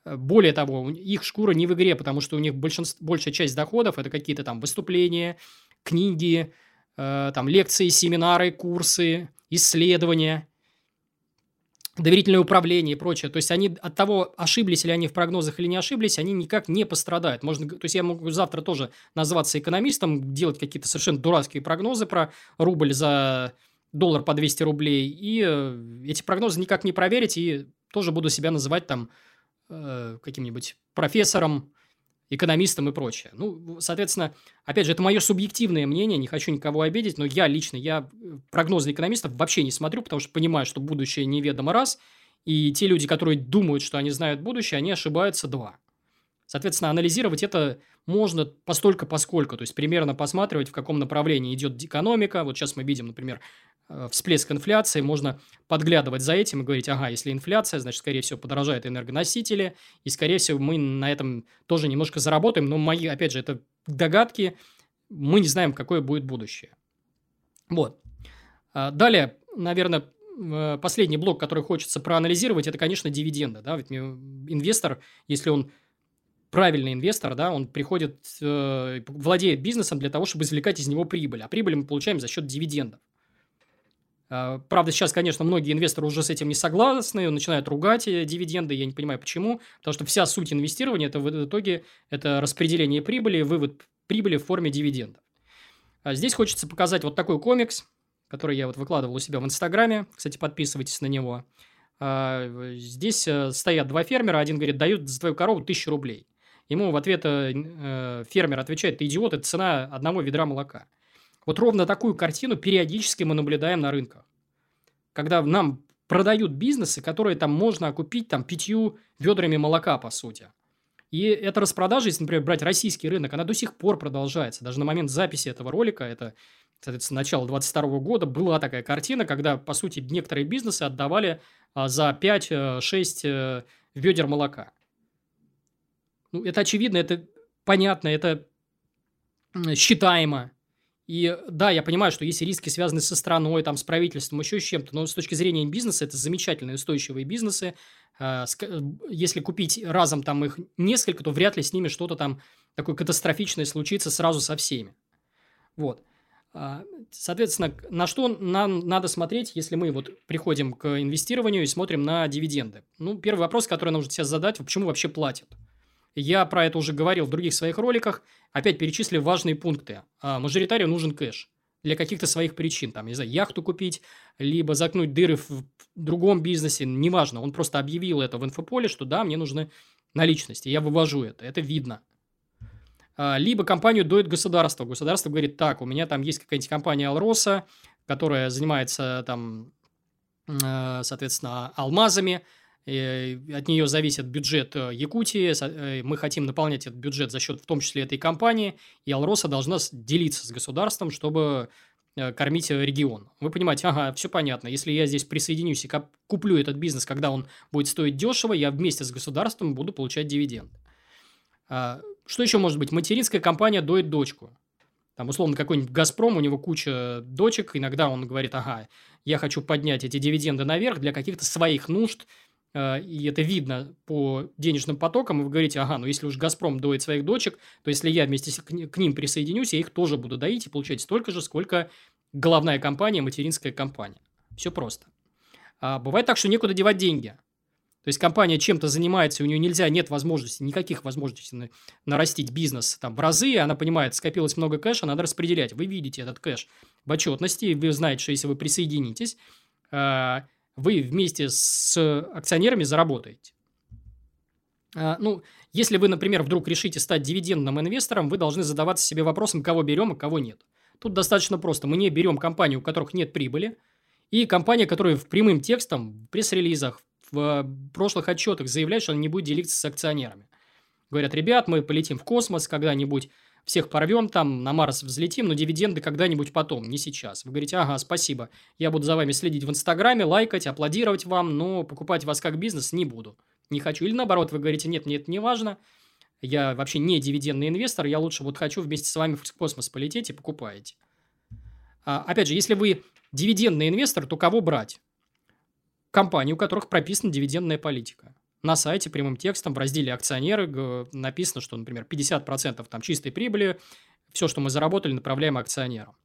Э, более того, их шкура не в игре, потому что у них большинство, большая часть доходов – это какие-то там выступления, книги, э, там лекции, семинары, курсы, исследования – доверительное управление и прочее. То есть, они от того, ошиблись ли они в прогнозах или не ошиблись, они никак не пострадают. Можно, то есть, я могу завтра тоже назваться экономистом, делать какие-то совершенно дурацкие прогнозы про рубль за доллар по 200 рублей, и э, эти прогнозы никак не проверить, и тоже буду себя называть там э, каким-нибудь профессором, экономистам и прочее. Ну, соответственно, опять же, это мое субъективное мнение, не хочу никого обидеть, но я лично, я э, прогнозы экономистов вообще не смотрю, потому что понимаю, что будущее неведомо раз, и те люди, которые думают, что они знают будущее, они ошибаются два. Соответственно, анализировать это можно постолько поскольку, то есть примерно посматривать, в каком направлении идет экономика. Вот сейчас мы видим, например, всплеск инфляции, можно подглядывать за этим и говорить, ага, если инфляция, значит, скорее всего, подорожают энергоносители, и, скорее всего, мы на этом тоже немножко заработаем, но мои, опять же, это догадки, мы не знаем, какое будет будущее. Вот. А, далее, наверное, э, последний блок, который хочется проанализировать, это, конечно, дивиденды. Да? Ведь инвестор, если он правильный инвестор, да, он приходит, э, владеет бизнесом для того, чтобы извлекать из него прибыль. А прибыль мы получаем за счет дивидендов. А, правда, сейчас, конечно, многие инвесторы уже с этим не согласны, начинают ругать э, дивиденды, я не понимаю почему, потому что вся суть инвестирования – это в итоге это распределение прибыли, вывод прибыли в форме дивидендов. А здесь хочется показать вот такой комикс, который я вот выкладывал у себя в Инстаграме, кстати, подписывайтесь на него. А, здесь э, стоят два фермера, один говорит, дают за твою корову тысячу рублей. Ему в ответ э, фермер отвечает, ты идиот, это цена одного ведра молока. Вот ровно такую картину периодически мы наблюдаем на рынках. Когда нам продают бизнесы, которые там можно окупить там пятью ведрами молока, по сути. И эта распродажа, если, например, брать российский рынок, она до сих пор продолжается. Даже на момент записи этого ролика, это, соответственно, начало 22 года, была такая картина, когда, по сути, некоторые бизнесы отдавали а, за 5-6 э, ведер молока. Ну, это очевидно, это понятно, это считаемо. И да, я понимаю, что есть риски, связанные со страной, там, с правительством, еще с чем-то, но с точки зрения бизнеса это замечательные устойчивые бизнесы. А, если купить разом там их несколько, то вряд ли с ними что-то там такое катастрофичное случится сразу со всеми. Вот. А, соответственно, на что нам надо смотреть, если мы вот приходим к инвестированию и смотрим на дивиденды? Ну, первый вопрос, который нужно себе задать, почему вообще платят? Я про это уже говорил в других своих роликах. Опять перечислив важные пункты. А, мажоритарию нужен кэш для каких-то своих причин. Там, не знаю, яхту купить, либо закнуть дыры в другом бизнесе. Неважно. Он просто объявил это в инфополе, что да, мне нужны наличности. Я вывожу это. Это видно. А, либо компанию доит государство. Государство говорит, так, у меня там есть какая-нибудь компания Алроса, которая занимается там, э, соответственно, алмазами, от нее зависит бюджет э, Якутии. Э, мы хотим наполнять этот бюджет за счет в том числе этой компании. И Алроса должна делиться с государством, чтобы кормить регион. Вы понимаете, ага, все понятно. Если я здесь присоединюсь и куплю этот бизнес, когда он будет стоить дешево, я вместе с государством буду получать дивиденды. А, что еще может быть? Материнская компания доит дочку. Там, условно, какой-нибудь «Газпром», у него куча дочек, иногда он говорит, ага, я хочу поднять эти дивиденды наверх для каких-то своих нужд, Э, и это видно по денежным потокам, и вы говорите, ага, ну если уж «Газпром» доит своих дочек, то если я вместе с, к ним присоединюсь, я их тоже буду доить и получать столько же, сколько головная компания, материнская компания. Все просто. А бывает так, что некуда девать деньги. То есть компания чем-то занимается, у нее нельзя, нет возможности, никаких возможностей нарастить бизнес там в разы, она понимает, скопилось много кэша, надо распределять. Вы видите этот кэш в отчетности, вы знаете, что если вы присоединитесь, э, вы вместе с акционерами заработаете. А, ну, если вы, например, вдруг решите стать дивидендным инвестором, вы должны задаваться себе вопросом, кого берем, а кого нет. Тут достаточно просто. Мы не берем компании, у которых нет прибыли, и компания, которая в прямым текстом, в пресс-релизах, в прошлых отчетах заявляет, что она не будет делиться с акционерами. Говорят, ребят, мы полетим в космос когда-нибудь, всех порвем там, на Марс взлетим, но дивиденды когда-нибудь потом, не сейчас. Вы говорите, ага, спасибо, я буду за вами следить в Инстаграме, лайкать, аплодировать вам, но покупать вас как бизнес не буду, не хочу. Или наоборот, вы говорите, нет, мне это не важно, я вообще не дивидендный инвестор, я лучше вот хочу вместе с вами в космос полететь и покупаете. А, опять же, если вы дивидендный инвестор, то кого брать? Компании, у которых прописана дивидендная политика на сайте прямым текстом в разделе «Акционеры» написано, что, например, 50% там чистой прибыли, все, что мы заработали, направляем акционерам.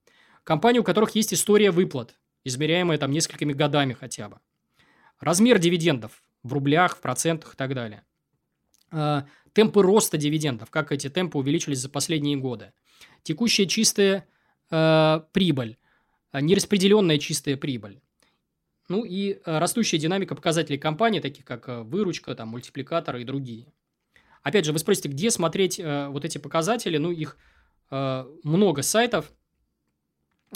Компании, у которых есть история выплат, измеряемая там несколькими годами хотя бы. Размер дивидендов в рублях, в процентах и так далее. А, темпы роста дивидендов, как эти темпы увеличились за последние годы. Текущая чистая э, прибыль, нераспределенная чистая прибыль. Ну и э, растущая динамика показателей компании, таких как э, выручка, там, мультипликаторы и другие. Опять же, вы спросите, где смотреть э, вот эти показатели? Ну, их много сайтов.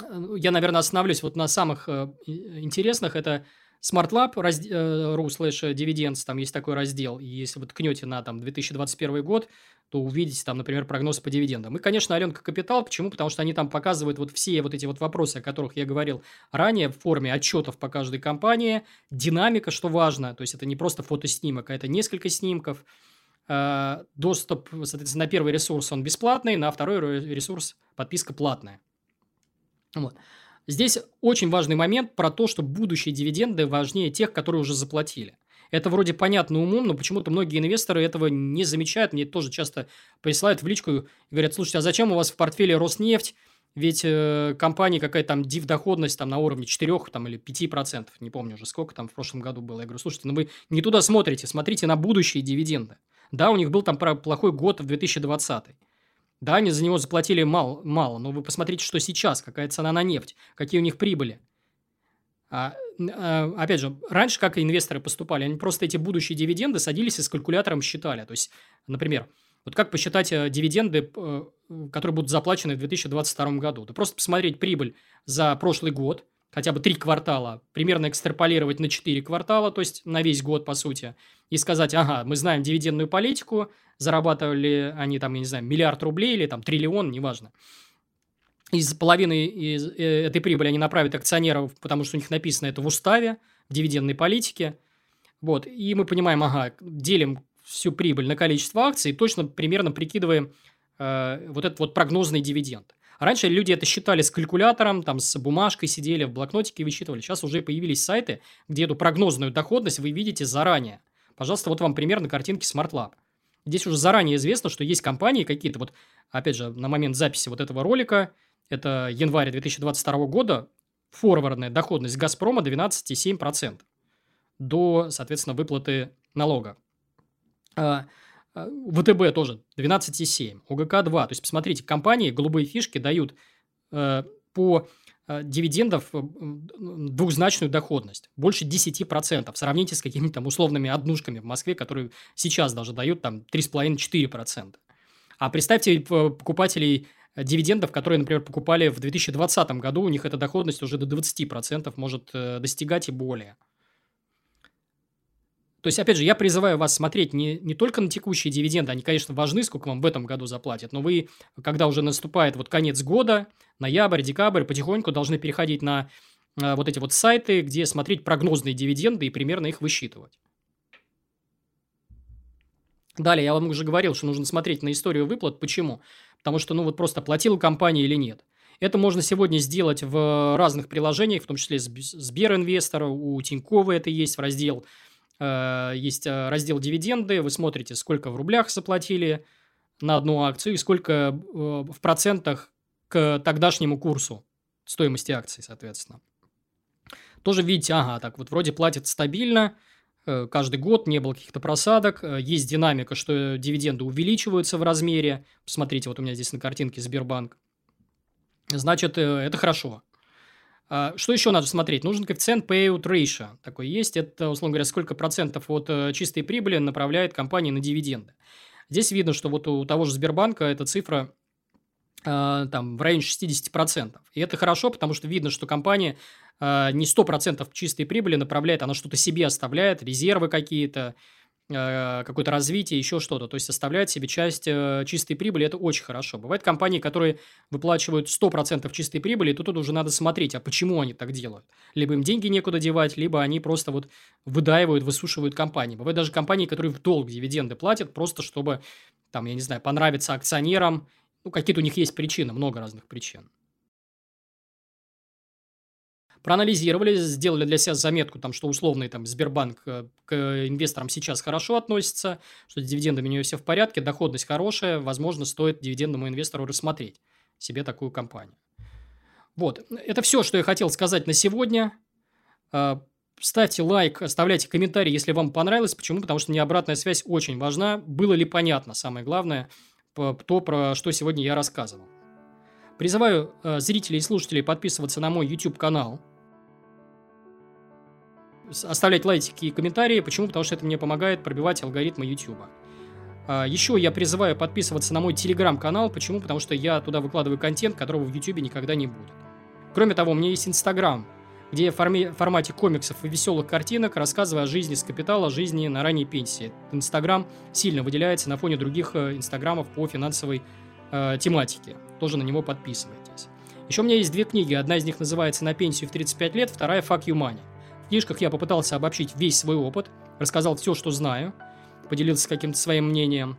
Ну, я, наверное, остановлюсь вот на самых интересных. Это SmartLab.ru э, slash dividends, там есть такой раздел. И если вы ткнете на там, 2021 год, то увидите там, например, прогноз по дивидендам. И, конечно, Аленка Капитал. Почему? Потому что они там показывают вот все вот эти вот вопросы, о которых я говорил ранее, в форме отчетов по каждой компании, динамика, что важно. То есть, это не просто фотоснимок, а это несколько снимков. э, доступ, соответственно, на первый ресурс он бесплатный, на второй ресурс подписка платная. Вот. Здесь очень важный момент про то, что будущие дивиденды важнее тех, которые уже заплатили. Это вроде понятно умом, но почему-то многие инвесторы этого не замечают. Мне тоже часто присылают в личку и говорят, слушайте, а зачем у вас в портфеле Роснефть? Ведь э, компания какая-то там див-доходность там на уровне 4 там, или 5%, не помню уже сколько там в прошлом году было. Я говорю, слушайте, ну вы не туда смотрите, смотрите на будущие дивиденды. Да, у них был там плохой год в 2020. Да, они за него заплатили мало, мало, но вы посмотрите, что сейчас, какая цена на нефть, какие у них прибыли. А, а, опять же, раньше как инвесторы поступали, они просто эти будущие дивиденды садились и с калькулятором считали. То есть, например, вот как посчитать э, дивиденды, э, которые будут заплачены в 2022 году? Да просто посмотреть прибыль за прошлый год, хотя бы три квартала, примерно экстраполировать на 4 квартала, то есть на весь год, по сути, и сказать, ага, мы знаем дивидендную политику, зарабатывали они там, я не знаю, миллиард рублей или там триллион, неважно. Из половины из э, этой прибыли они направят акционеров, потому что у них написано это в уставе, дивидендной политике. Вот, и мы понимаем, ага, делим всю прибыль на количество акций и точно примерно прикидываем э, вот этот вот прогнозный дивиденд. Раньше люди это считали с калькулятором, там с бумажкой сидели, в блокнотике высчитывали. Сейчас уже появились сайты, где эту прогнозную доходность вы видите заранее. Пожалуйста, вот вам пример на картинке SmartLab. Здесь уже заранее известно, что есть компании какие-то, вот, опять же, на момент записи вот этого ролика, это январь 2022 года, форвардная доходность «Газпрома» 12,7% до, соответственно, выплаты налога. А, ВТБ тоже 12,7, ОГК 2. То есть, посмотрите, компании голубые фишки дают э, по э, дивидендов э, двухзначную доходность. Больше 10%. Сравните с какими-то там условными однушками в Москве, которые сейчас даже дают там 3,5-4%. А представьте покупателей дивидендов, которые, например, покупали в 2020 году, у них эта доходность уже до 20% может достигать и более. То есть, опять же, я призываю вас смотреть не, не только на текущие дивиденды, они, конечно, важны, сколько вам в этом году заплатят, но вы, когда уже наступает вот конец года, ноябрь, декабрь, потихоньку должны переходить на э, вот эти вот сайты, где смотреть прогнозные дивиденды и примерно их высчитывать. Далее, я вам уже говорил, что нужно смотреть на историю выплат. Почему? Потому что, ну, вот просто платила компания или нет. Это можно сегодня сделать в разных приложениях, в том числе Сберинвестора, у Тинькова это есть в раздел есть э, раздел «Дивиденды», вы смотрите, сколько в рублях заплатили на одну акцию и сколько э, в процентах к тогдашнему курсу стоимости акций, соответственно. Тоже видите, ага, так вот вроде платят стабильно, каждый год не было каких-то просадок, есть динамика, что дивиденды увеличиваются в размере. Посмотрите, вот у меня здесь на картинке Сбербанк. Значит, это хорошо. А, что еще надо смотреть? Нужен коэффициент payout ratio. Такой есть. Это, условно говоря, сколько процентов от э, чистой прибыли направляет компания на дивиденды. Здесь видно, что вот у того же Сбербанка эта цифра э, там в районе 60%. И это хорошо, потому что видно, что компания э, не 100% чистой прибыли направляет, она что-то себе оставляет, резервы какие-то, какое-то развитие, еще что-то. То есть, оставлять себе часть э, чистой прибыли – это очень хорошо. Бывают компании, которые выплачивают 100% чистой прибыли, и тут, тут уже надо смотреть, а почему они так делают. Либо им деньги некуда девать, либо они просто вот выдаивают, высушивают компании. Бывают даже компании, которые в долг дивиденды платят, просто чтобы, там, я не знаю, понравиться акционерам. Ну, какие-то у них есть причины, много разных причин проанализировали, сделали для себя заметку, там, что условный там, Сбербанк э, к инвесторам сейчас хорошо относится, что с дивидендами у него все в порядке, доходность хорошая, возможно, стоит дивидендному инвестору рассмотреть себе такую компанию. Вот, это все, что я хотел сказать на сегодня. Э, ставьте лайк, оставляйте комментарий, если вам понравилось. Почему? Потому что мне обратная связь очень важна. Было ли понятно, самое главное, то, про что сегодня я рассказывал. Призываю э, зрителей и слушателей подписываться на мой YouTube-канал – оставлять лайки и комментарии. Почему? Потому что это мне помогает пробивать алгоритмы YouTube. А, еще я призываю подписываться на мой телеграм-канал. Почему? Потому что я туда выкладываю контент, которого в YouTube никогда не будет. Кроме того, у меня есть Инстаграм, где я в формате комиксов и веселых картинок рассказываю о жизни с капитала, жизни на ранней пенсии. Инстаграм сильно выделяется на фоне других э, инстаграмов по финансовой э, тематике. Тоже на него подписывайтесь. Еще у меня есть две книги. Одна из них называется «На пенсию в 35 лет», вторая «Fuck you money». Книжках я попытался обобщить весь свой опыт, рассказал все, что знаю. поделился каким-то своим мнением.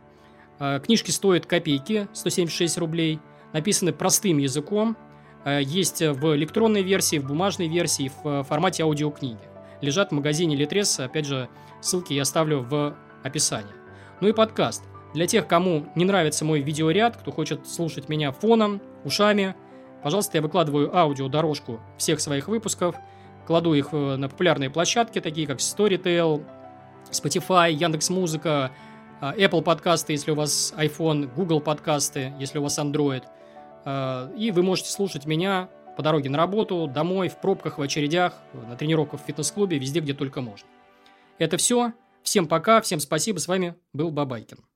Э, книжки стоят копейки, 176 рублей, написаны простым языком, э, есть в электронной версии, в бумажной версии, в формате аудиокниги. Лежат в магазине Литрес, опять же, ссылки я оставлю в описании. Ну и подкаст. Для тех, кому не нравится мой видеоряд, кто хочет слушать меня фоном, ушами, пожалуйста, я выкладываю аудиодорожку всех своих выпусков, кладу их э, на популярные площадки, такие как Storytel, Spotify, Яндекс.Музыка, а, Apple подкасты, если у вас iPhone, Google подкасты, если у вас Android. А, и вы можете слушать меня по дороге на работу, домой, в пробках, в очередях, на тренировках в фитнес-клубе, везде, где только можно. Это все. Всем пока, всем спасибо. С вами был Бабайкин.